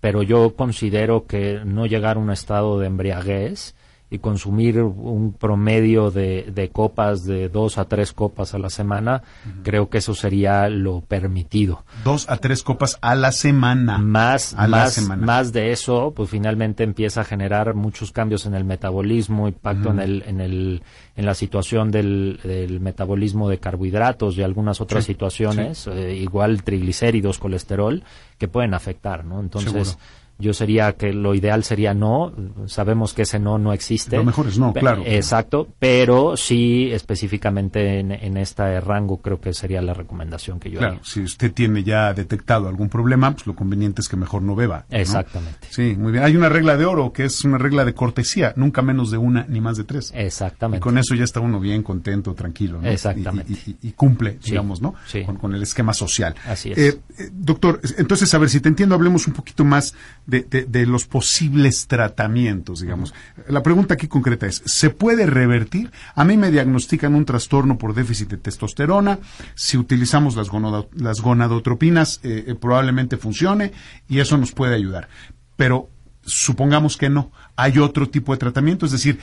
pero yo considero que no llegar a un estado de embriaguez y consumir un promedio de, de, copas de dos a tres copas a la semana, creo que eso sería lo permitido. Dos a tres copas a la semana. Más, más, más de eso, pues finalmente empieza a generar muchos cambios en el metabolismo, impacto en el, en el, en la situación del, del metabolismo de carbohidratos y algunas otras situaciones, eh, igual triglicéridos, colesterol, que pueden afectar, ¿no? Entonces, yo sería que lo ideal sería no, sabemos que ese no no existe. Lo mejor es no, claro. Exacto, pero sí específicamente en, este rango creo que sería la recomendación que yo Claro, si usted tiene ya detectado algún problema, pues lo conveniente es que mejor no beba. Exactamente. Sí, muy bien. Hay una regla de oro que es una regla de cortesía, nunca menos de una ni más de tres. Exactamente. Y con eso ya está uno bien contento, tranquilo. ¿no? Exactamente. Y, cumple, digamos, ¿no? Sí. Con, el esquema social. Así es. Eh, eh, doctor, entonces, a ver, si te entiendo, hablemos un poquito más de, los posibles tratamientos, digamos. La pregunta aquí concreta es, ¿se puede revertir? A mí me diagnostican un trastorno por déficit de testosterona, si utilizamos las, gonadotropinas eh, eh, probablemente funcione y eso nos puede ayudar. Pero supongamos que no, hay otro tipo de tratamiento, es decir,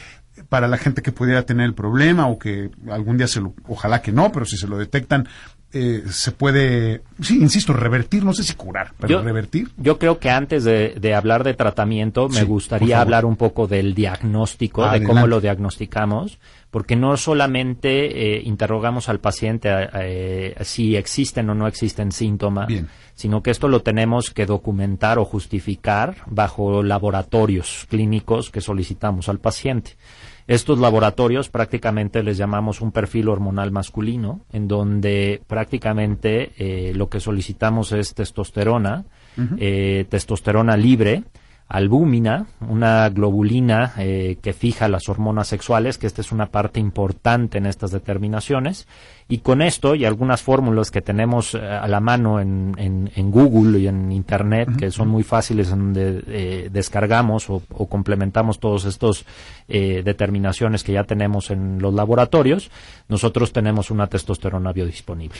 para la gente que pudiera tener el problema o que algún día se lo, ojalá que no, pero si se lo detectan, eh, se puede, sí, insisto, revertir, no sé si curar, pero revertir. Yo creo que antes de, hablar de tratamiento, me gustaría hablar un poco del diagnóstico, de cómo lo diagnosticamos, porque no solamente eh, interrogamos al paciente eh, si existen o no existen síntomas, sino que esto lo tenemos que documentar o justificar bajo laboratorios clínicos que solicitamos al paciente. Estos laboratorios prácticamente les llamamos un perfil hormonal masculino, en donde prácticamente eh, lo que solicitamos es testosterona, eh, testosterona libre, albúmina, una globulina eh, que fija las hormonas sexuales, que esta es una parte importante en estas determinaciones. Y con esto y algunas fórmulas que tenemos eh, a la mano en, en, Google y en Internet, que son muy fáciles, donde eh, descargamos o, o, complementamos todos estos determinaciones que ya tenemos en los laboratorios, nosotros tenemos una testosterona biodisponible.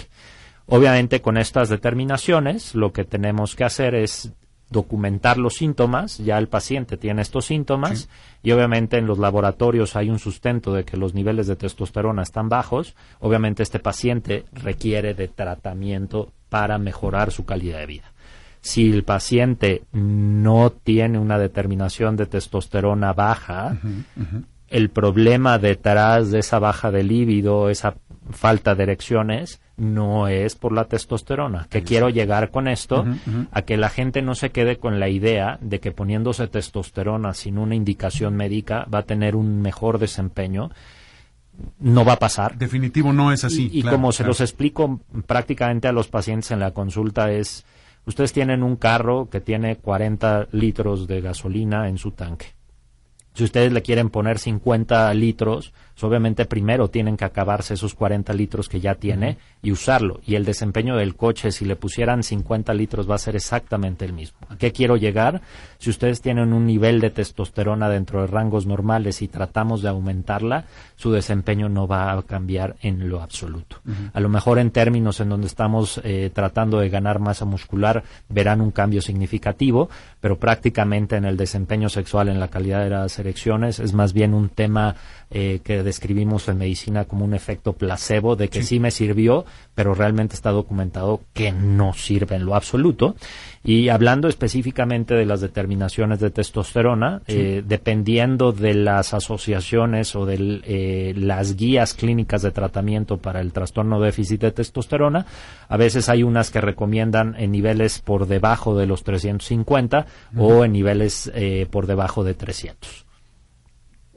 Obviamente con estas determinaciones lo que tenemos que hacer es documentar los síntomas, ya el paciente tiene estos síntomas y obviamente en los laboratorios hay un sustento de que los niveles de testosterona están bajos, obviamente este paciente requiere de tratamiento para mejorar su calidad de vida. Si el paciente no tiene una determinación de testosterona baja, el problema detrás de esa baja de líbido, esa falta de erecciones, no es por la testosterona. Que quiero llegar con esto a que la gente no se quede con la idea de que poniéndose testosterona sin una indicación médica va a tener un mejor desempeño. No va a pasar. Definitivo no es así. Y, como se los explico prácticamente a los pacientes en la consulta es, ustedes tienen un carro que tiene 40 litros de gasolina en su tanque. Si ustedes le quieren poner 50 litros, pues, obviamente primero tienen que acabarse esos 40 litros que ya tiene y usarlo. Y el desempeño del coche, si le pusieran 50 litros, va a ser exactamente el mismo. ¿A qué quiero llegar? Si ustedes tienen un nivel de testosterona dentro de rangos normales y tratamos de aumentarla, su desempeño no va a cambiar en lo absoluto. A lo mejor en términos en donde estamos eh, tratando de ganar masa muscular, verán un cambio significativo, pero prácticamente en el desempeño sexual, en la calidad de las erecciones, es más bien un tema eh, que describimos en medicina como un efecto placebo de que sí. me sirvió, pero realmente está documentado que no sirve en lo absoluto. Y hablando específicamente de las determinaciones de testosterona, eh, dependiendo de las asociaciones o de eh, las guías clínicas de tratamiento para el trastorno déficit de testosterona, a veces hay unas que recomiendan en niveles por debajo de los 350 o en niveles por debajo de 300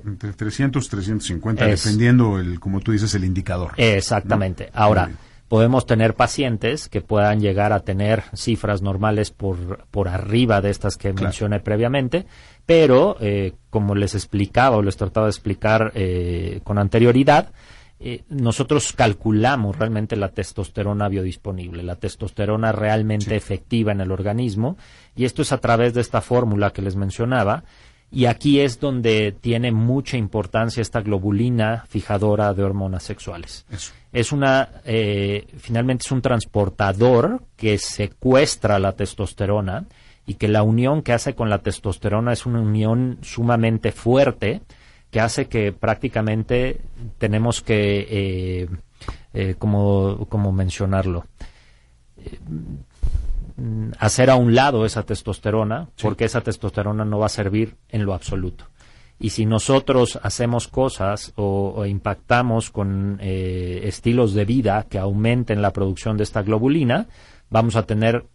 entre 300 y 350, dependiendo, el, como tú dices, el indicador. Exactamente. Ahora, podemos tener pacientes que puedan llegar a tener cifras normales por, por arriba de estas que mencioné previamente, pero, eh, como les explicaba o les trataba de explicar eh, con anterioridad, eh, nosotros calculamos realmente la testosterona biodisponible, la testosterona realmente efectiva en el organismo, y esto es a través de esta fórmula que les mencionaba, y aquí es donde tiene mucha importancia esta globulina fijadora de hormonas sexuales. Es una, eh, finalmente es un transportador que secuestra la testosterona y que la unión que hace con la testosterona es una unión sumamente fuerte que hace que prácticamente tenemos que, eh, eh, como, como mencionarlo, hacer a un lado esa testosterona, porque esa testosterona no va a servir en lo absoluto. Y si nosotros hacemos cosas o, impactamos con eh, estilos de vida que aumenten la producción de esta globulina, vamos a tener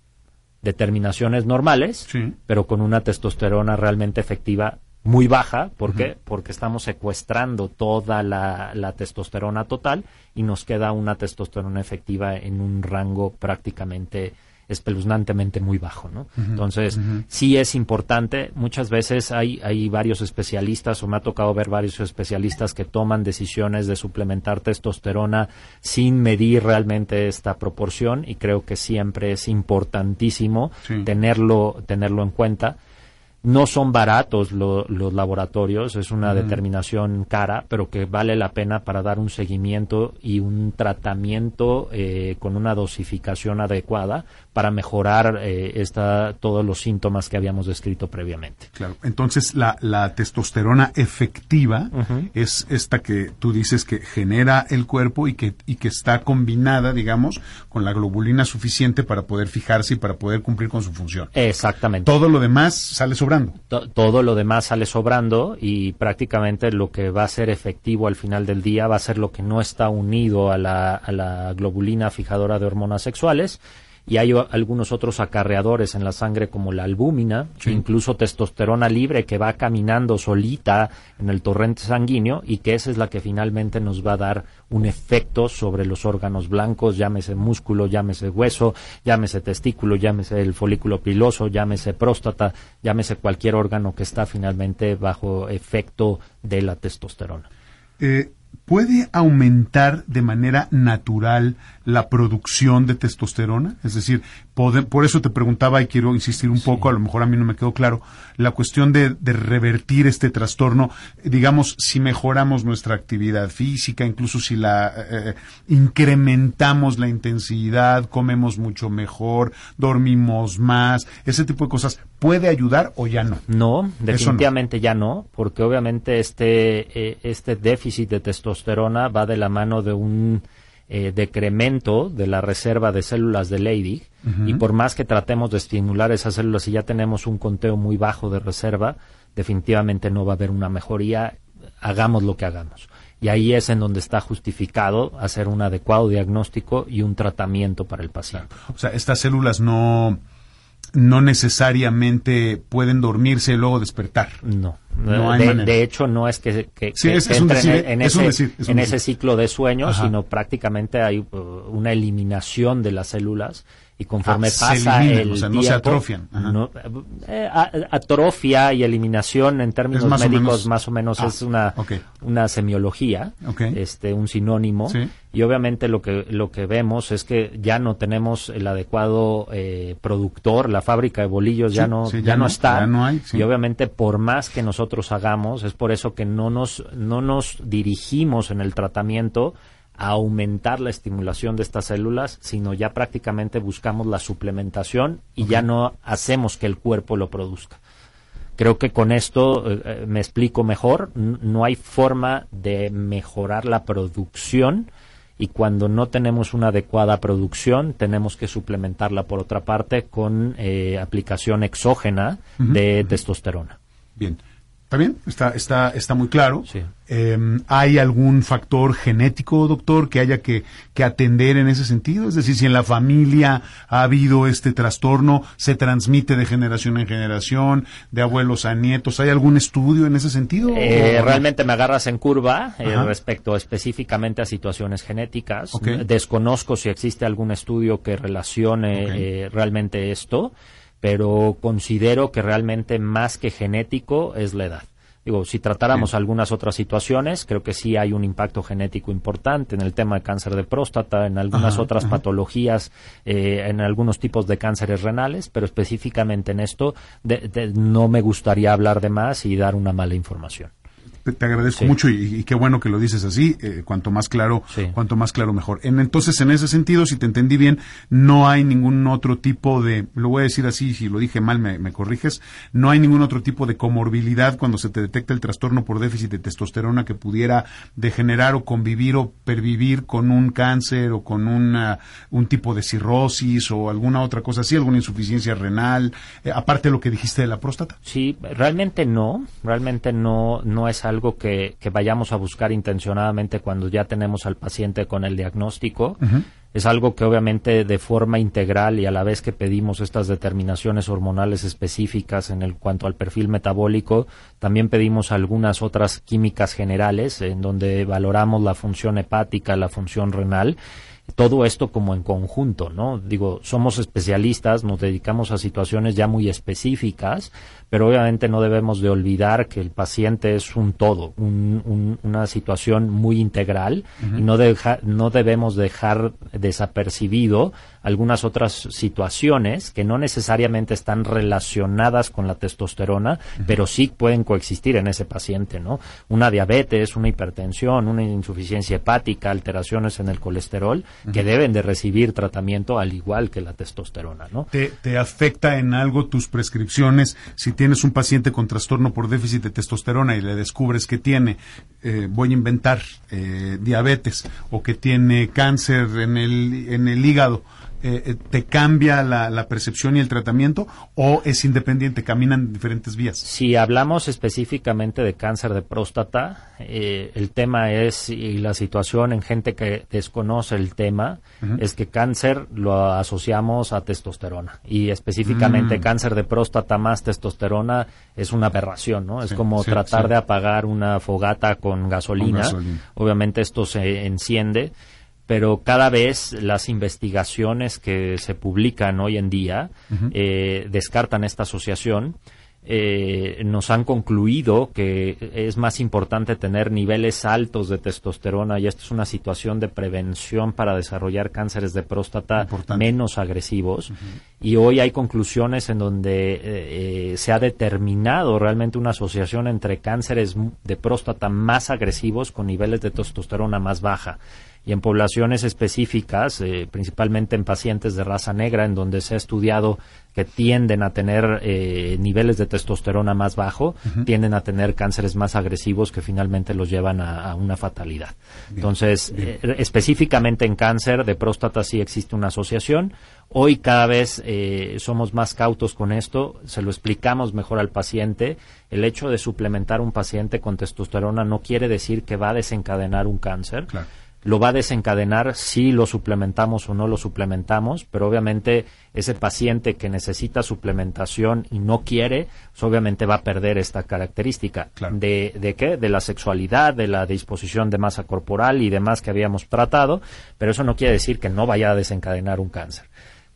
determinaciones normales, pero con una testosterona realmente efectiva muy baja. ¿Por qué? Porque estamos secuestrando toda la, la, testosterona total y nos queda una testosterona efectiva en un rango prácticamente espeluznantemente muy bajo, ¿no? Entonces, sí es importante. Muchas veces hay, hay varios especialistas, o me ha tocado ver varios especialistas que toman decisiones de suplementar testosterona sin medir realmente esta proporción y creo que siempre es importantísimo tenerlo, tenerlo en cuenta. No son baratos los laboratorios, es una determinación cara, pero que vale la pena para dar un seguimiento y un tratamiento eh, con una dosificación adecuada para mejorar eh, esta, todos los síntomas que habíamos descrito previamente. Claro, entonces la, la testosterona efectiva es esta que tú dices que genera el cuerpo y que, y que está combinada, digamos, con la globulina suficiente para poder fijarse y para poder cumplir con su función. Exactamente. Todo lo demás sale sobrando. todo lo demás sale sobrando y prácticamente lo que va a ser efectivo al final del día va a ser lo que no está unido a la, a la globulina fijadora de hormonas sexuales y hay algunos otros acarreadores en la sangre como la albúmina, incluso testosterona libre que va caminando solita en el torrente sanguíneo y que esa es la que finalmente nos va a dar un efecto sobre los órganos blancos, llámese músculo, llámese hueso, llámese testículo, llámese el folículo piloso, llámese próstata, llámese cualquier órgano que está finalmente bajo efecto de la testosterona. Eh, ¿Puede aumentar de manera natural la producción de testosterona? Es decir, por eso te preguntaba y quiero insistir un poco, a lo mejor a mí no me quedó claro, la cuestión de, revertir este trastorno, digamos, si mejoramos nuestra actividad física, incluso si la eh, eh, incrementamos la intensidad, comemos mucho mejor, dormimos más, ese tipo de cosas, ¿puede ayudar o ya no? No, definitivamente ya no, porque obviamente este, eh, este déficit de testosterona va de la mano de un eh, decremento de la reserva de células de Leydig y por más que tratemos de estimular esas células y ya tenemos un conteo muy bajo de reserva, definitivamente no va a haber una mejoría, hagamos lo que hagamos. Y ahí es en donde está justificado hacer un adecuado diagnóstico y un tratamiento para el paciente. O sea, estas células no no necesariamente pueden dormirse y luego despertar. No. de, hecho, no es que, en, ese, ciclo de sueño, sino prácticamente hay uh, una eliminación de las células y conforme ah, pasa el o no se atrofian. Eh, atrofia y eliminación en términos médicos más o menos ah, es una, una semiología, este, un sinónimo. Y obviamente lo que, lo que vemos es que ya no tenemos el adecuado eh, productor, la fábrica de bolillos ya no, ya, no, está. y obviamente por más que nosotros hagamos, es por eso que no nos, no nos dirigimos en el tratamiento a aumentar la estimulación de estas células, sino ya prácticamente buscamos la suplementación y ya no hacemos que el cuerpo lo produzca. Creo que con esto eh, eh, me explico mejor. no hay forma de mejorar la producción y cuando no tenemos una adecuada producción tenemos que suplementarla por otra parte con eh, aplicación exógena de testosterona. Bien. ¿Está bien? Está, está, está muy claro. Em, ¿Hay algún factor genético, doctor, que haya que, que, atender en ese sentido? Es decir, si en la familia ha habido este trastorno, se transmite de generación en generación, de abuelos a nietos. ¿Hay algún estudio en ese sentido? Eh, realmente me agarras en curva eh, respecto específicamente a situaciones genéticas. Desconozco si existe algún estudio que relacione eh, realmente esto pero considero que realmente más que genético es la edad. Digo, si tratáramos algunas otras situaciones, creo que sí hay un impacto genético importante en el tema de cáncer de próstata, en algunas otras patologías, eh, en algunos tipos de cánceres renales, pero específicamente en esto no me gustaría hablar de más y dar una mala información te, agradezco mucho y, qué bueno que lo dices así. Eh, cuanto más claro, cuanto más claro mejor. En, entonces, en ese sentido, si te entendí bien, no hay ningún otro tipo de, lo voy a decir así, si lo dije mal me, corriges, no hay ningún otro tipo de comorbilidad cuando se te detecta el trastorno por déficit de testosterona que pudiera degenerar o convivir o pervivir con un cáncer o con una, un tipo de cirrosis o alguna otra cosa así, alguna insuficiencia renal, eh, aparte de lo que dijiste de la próstata. Sí, realmente no, realmente no, no es algo algo que, vayamos a buscar intencionadamente cuando ya tenemos al paciente con el diagnóstico. Es algo que obviamente de forma integral y a la vez que pedimos estas determinaciones hormonales específicas en el cuanto al perfil metabólico, también pedimos algunas otras químicas generales en donde valoramos la función hepática, la función renal todo esto como en conjunto, ¿no? Digo, somos especialistas, nos dedicamos a situaciones ya muy específicas, pero obviamente no debemos de olvidar que el paciente es un todo, una situación muy integral y no, deja, no debemos dejar desapercibido algunas otras situaciones que no necesariamente están relacionadas con la testosterona, pero sí pueden coexistir en ese paciente, ¿no? Una diabetes, una hipertensión, una insuficiencia hepática, alteraciones en el colesterol, que deben de recibir tratamiento al igual que la testosterona, ¿no? ¿Te, ¿Te, afecta en algo tus prescripciones si tienes un paciente con trastorno por déficit de testosterona y le descubres que tiene, eh, voy a inventar, eh, diabetes o que tiene cáncer en el, en el hígado? Eh, eh, te cambia la, percepción y el tratamiento o es independiente, caminan en diferentes vías? Si hablamos específicamente de cáncer de próstata, eh, el tema es, y la situación en gente que desconoce el tema, es que cáncer lo asociamos a testosterona y específicamente mm. cáncer de próstata más testosterona es una aberración, ¿no? es como tratar de apagar una fogata con gasolina. Obviamente esto se enciende pero cada vez las investigaciones que se publican hoy en día eh, descartan esta asociación. Eh, nos han concluido que es más importante tener niveles altos de testosterona y esto es una situación de prevención para desarrollar cánceres de próstata menos agresivos. Y hoy hay conclusiones en donde eh, se ha determinado realmente una asociación entre cánceres de próstata más agresivos con niveles de testosterona más baja y en poblaciones específicas, eh, principalmente en pacientes de raza negra, en donde se ha estudiado que tienden a tener eh, niveles de testosterona más bajo, tienden a tener cánceres más agresivos que finalmente los llevan a, una fatalidad. Entonces, eh, específicamente en cáncer de próstata sí existe una asociación. Hoy cada vez somos más cautos con esto, se lo explicamos mejor al paciente. El hecho de suplementar un paciente con testosterona no quiere decir que va a desencadenar un cáncer lo va a desencadenar si lo suplementamos o no lo suplementamos, pero obviamente ese paciente que necesita suplementación y no quiere, pues obviamente va a perder esta característica. De, ¿De qué? De la sexualidad, de la disposición de masa corporal y demás que habíamos tratado, pero eso no quiere decir que no vaya a desencadenar un cáncer.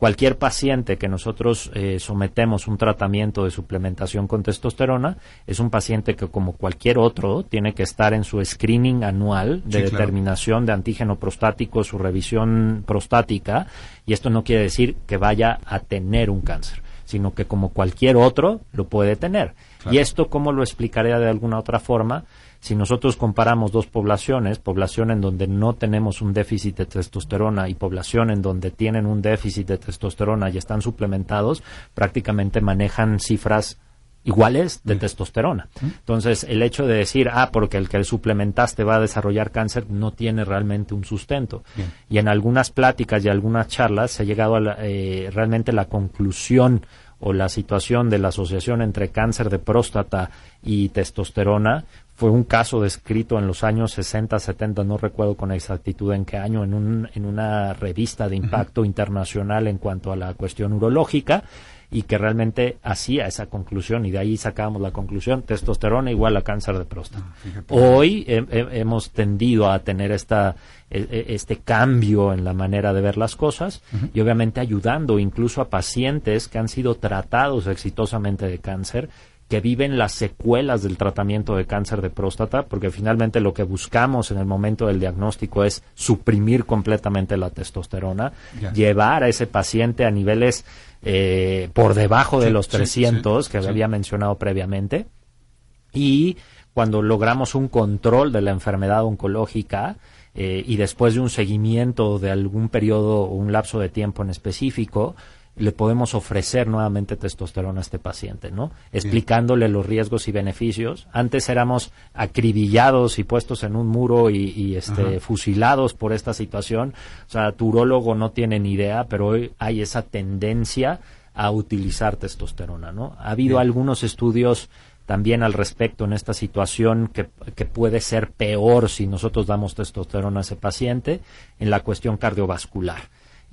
Cualquier paciente que nosotros eh, sometemos un tratamiento de suplementación con testosterona es un paciente que, como cualquier otro, tiene que estar en su screening anual de determinación de antígeno prostático, su revisión prostática, y esto no quiere decir que vaya a tener un cáncer, sino que como cualquier otro lo puede tener. Y esto, ¿cómo lo explicaría de alguna otra forma? Si nosotros comparamos dos poblaciones, población en donde no tenemos un déficit de testosterona y población en donde tienen un déficit de testosterona y están suplementados, prácticamente manejan cifras iguales de testosterona. Entonces, el hecho de decir, ah, porque el que suplementaste va a desarrollar cáncer, no tiene realmente un sustento. Y en algunas pláticas y algunas charlas se ha llegado a eh, realmente la conclusión o la situación de la asociación entre cáncer de próstata y testosterona fue un caso descrito en los años 60, 70, no recuerdo con exactitud en qué año, en, un, en una revista de impacto internacional en cuanto a la cuestión urológica y que realmente hacía esa conclusión y de ahí sacábamos la conclusión testosterona igual a cáncer de próstata. Ah, Hoy hemos tendido a tener esta e, e, este cambio en la manera de ver las cosas y obviamente ayudando incluso a pacientes que han sido tratados exitosamente de cáncer que viven las secuelas del tratamiento de cáncer de próstata, porque finalmente lo que buscamos en el momento del diagnóstico es suprimir completamente la testosterona, llevar a ese paciente a niveles eh, por debajo de los 300 que había mencionado previamente, y cuando logramos un control de la enfermedad oncológica, eh, y después de un seguimiento de algún periodo o un lapso de tiempo en específico, le podemos ofrecer nuevamente testosterona a este paciente, ¿no? Explicándole los riesgos y beneficios. Antes éramos acribillados y puestos en un muro y, este, fusilados por esta situación. O sea, tu urólogo no tiene ni idea, pero hoy hay esa tendencia a utilizar testosterona, ¿no? Ha habido algunos estudios también al respecto en esta situación que, que, puede ser peor si nosotros damos testosterona a ese paciente en la cuestión cardiovascular.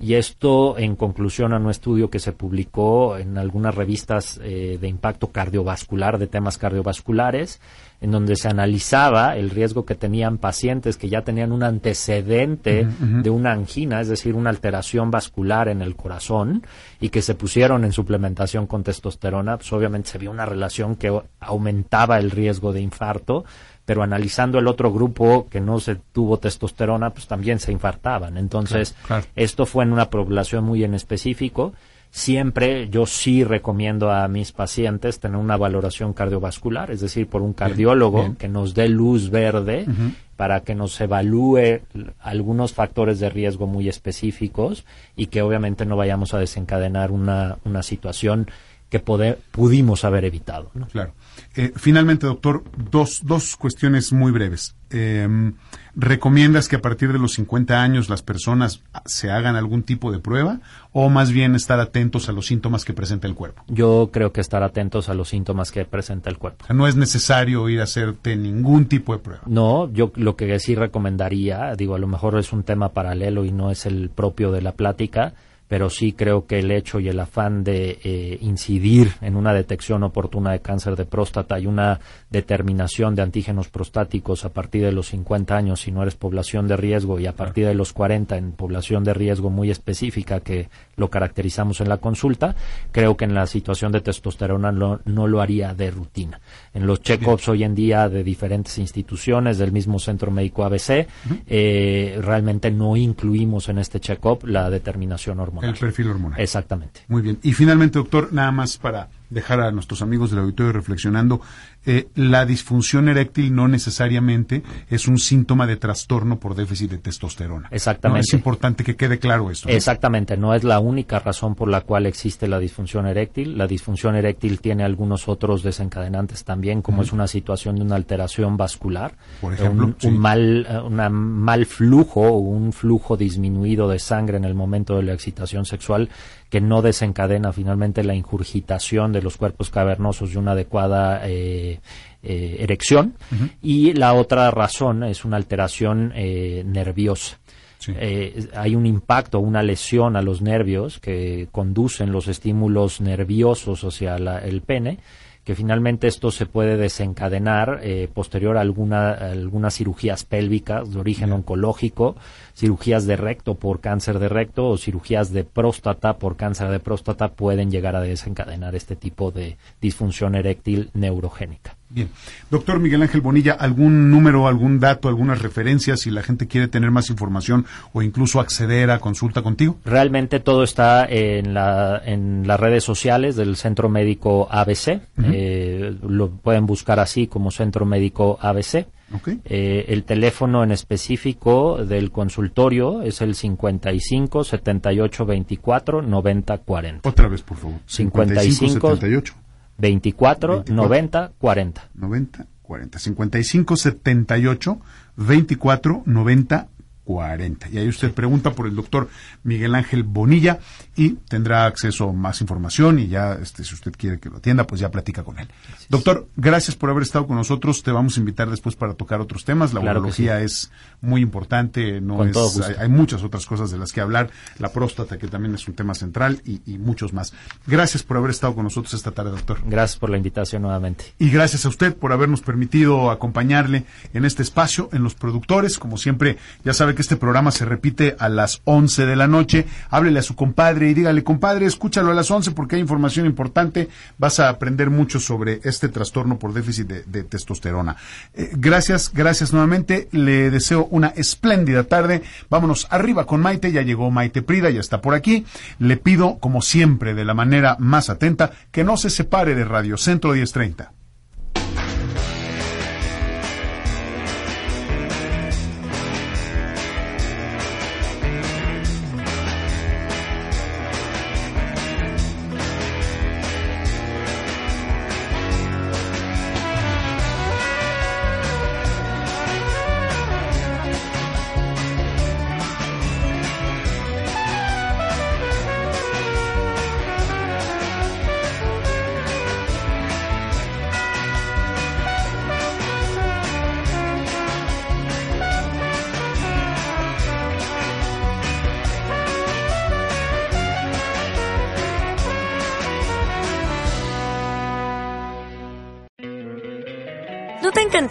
Y esto en conclusión a un estudio que se publicó en algunas revistas eh, de impacto cardiovascular, de temas cardiovasculares, en donde se analizaba el riesgo que tenían pacientes que ya tenían un antecedente de una angina, es decir, una alteración vascular en el corazón, y que se pusieron en suplementación con testosterona, pues obviamente se vio una relación que aumentaba el riesgo de infarto, pero analizando el otro grupo que no se tuvo testosterona, pues también se infartaban. Entonces, esto fue en una población muy en específico. Siempre yo sí recomiendo a mis pacientes tener una valoración cardiovascular, es decir, por un cardiólogo que nos dé luz verde para que nos evalúe algunos factores de riesgo muy específicos y que obviamente no vayamos a desencadenar una, una situación que pudimos haber evitado. Claro. Eh, finalmente, doctor, dos, dos cuestiones muy breves. Em, ¿Recomiendas que a partir de los 50 años las personas se hagan algún tipo de prueba o más bien estar atentos a los síntomas que presenta el cuerpo? Yo creo que estar atentos a los síntomas que presenta el cuerpo. no es necesario ir a hacerte ningún tipo de prueba. No, yo lo que sí recomendaría, digo, a lo mejor es un tema paralelo y no es el propio de la plática, pero sí creo que el hecho y el afán de eh, incidir en una detección oportuna de cáncer de próstata y una determinación de antígenos prostáticos a partir de los 50 años si no eres población de riesgo y a partir de los 40 en población de riesgo muy específica que lo caracterizamos en la consulta, creo que en la situación de testosterona no lo haría de rutina. En los check-ups hoy en día de diferentes instituciones, del mismo Centro Médico ABC, eh, realmente no incluimos en este check-up la determinación hormonal. El perfil hormonal. Exactamente. Muy bien. Y finalmente, doctor, nada más para dejar a nuestros amigos del auditorio reflexionando, eh, la disfunción eréctil no necesariamente es un síntoma de trastorno por déficit de testosterona. Exactamente. Es importante que quede claro esto. Exactamente, no es la única razón por la cual existe la disfunción eréctil. La disfunción eréctil tiene algunos otros desencadenantes también, como es una situación de una alteración vascular, por ejemplo, un, mal, eh, una mal flujo o un flujo disminuido de sangre en el momento de la excitación sexual que no desencadena finalmente la ingurgitación de los cuerpos cavernosos y una adecuada eh, eh, erección. Y la otra razón es una alteración eh, nerviosa. hay un impacto, una lesión a los nervios que conducen los estímulos nerviosos hacia el pene que finalmente esto se puede desencadenar posterior a alguna, algunas cirugías pélvicas de origen oncológico, cirugías de recto por cáncer de recto o cirugías de próstata por cáncer de próstata pueden llegar a desencadenar este tipo de disfunción eréctil neurogénica. Bien. Doctor Miguel Ángel Bonilla, ¿algún número, algún dato, algunas referencias si la gente quiere tener más información o incluso acceder a consulta contigo? Realmente todo está en, la, en las redes sociales del Centro Médico ABC. Eh, lo pueden buscar así como Centro Médico ABC. Eh, el teléfono en específico del consultorio es el 55 78 24 90 40. Otra vez, por favor. 55 78 24, 90 40. 90 40. 55 78 24 90 40. Y ahí usted pregunta por el doctor Miguel Ángel Bonilla y tendrá acceso a más información y ya, este, si usted quiere que lo atienda, pues ya platica con él. Doctor, gracias por haber estado con nosotros. Te vamos a invitar después para tocar otros temas. La claro es muy importante, no es, hay, muchas otras cosas de las que hablar. La próstata, que también es un tema central y, y muchos más. Gracias por haber estado con nosotros esta tarde, doctor. Gracias por la invitación nuevamente. Y gracias a usted por habernos permitido acompañarle en este espacio, en los productores. Como siempre, ya sabe que este programa se repite a las 11 de la noche. Háblele a su compadre y dígale, compadre, escúchalo a las 11 porque hay información importante. Vas a aprender mucho sobre este trastorno por déficit de, testosterona. Eh, gracias, gracias nuevamente. Le deseo una espléndida tarde. Vámonos arriba con Maite. Ya llegó Maite Prida, ya está por aquí. Le pido, como siempre, de la manera más atenta, que no se separe de Radio Centro 1030.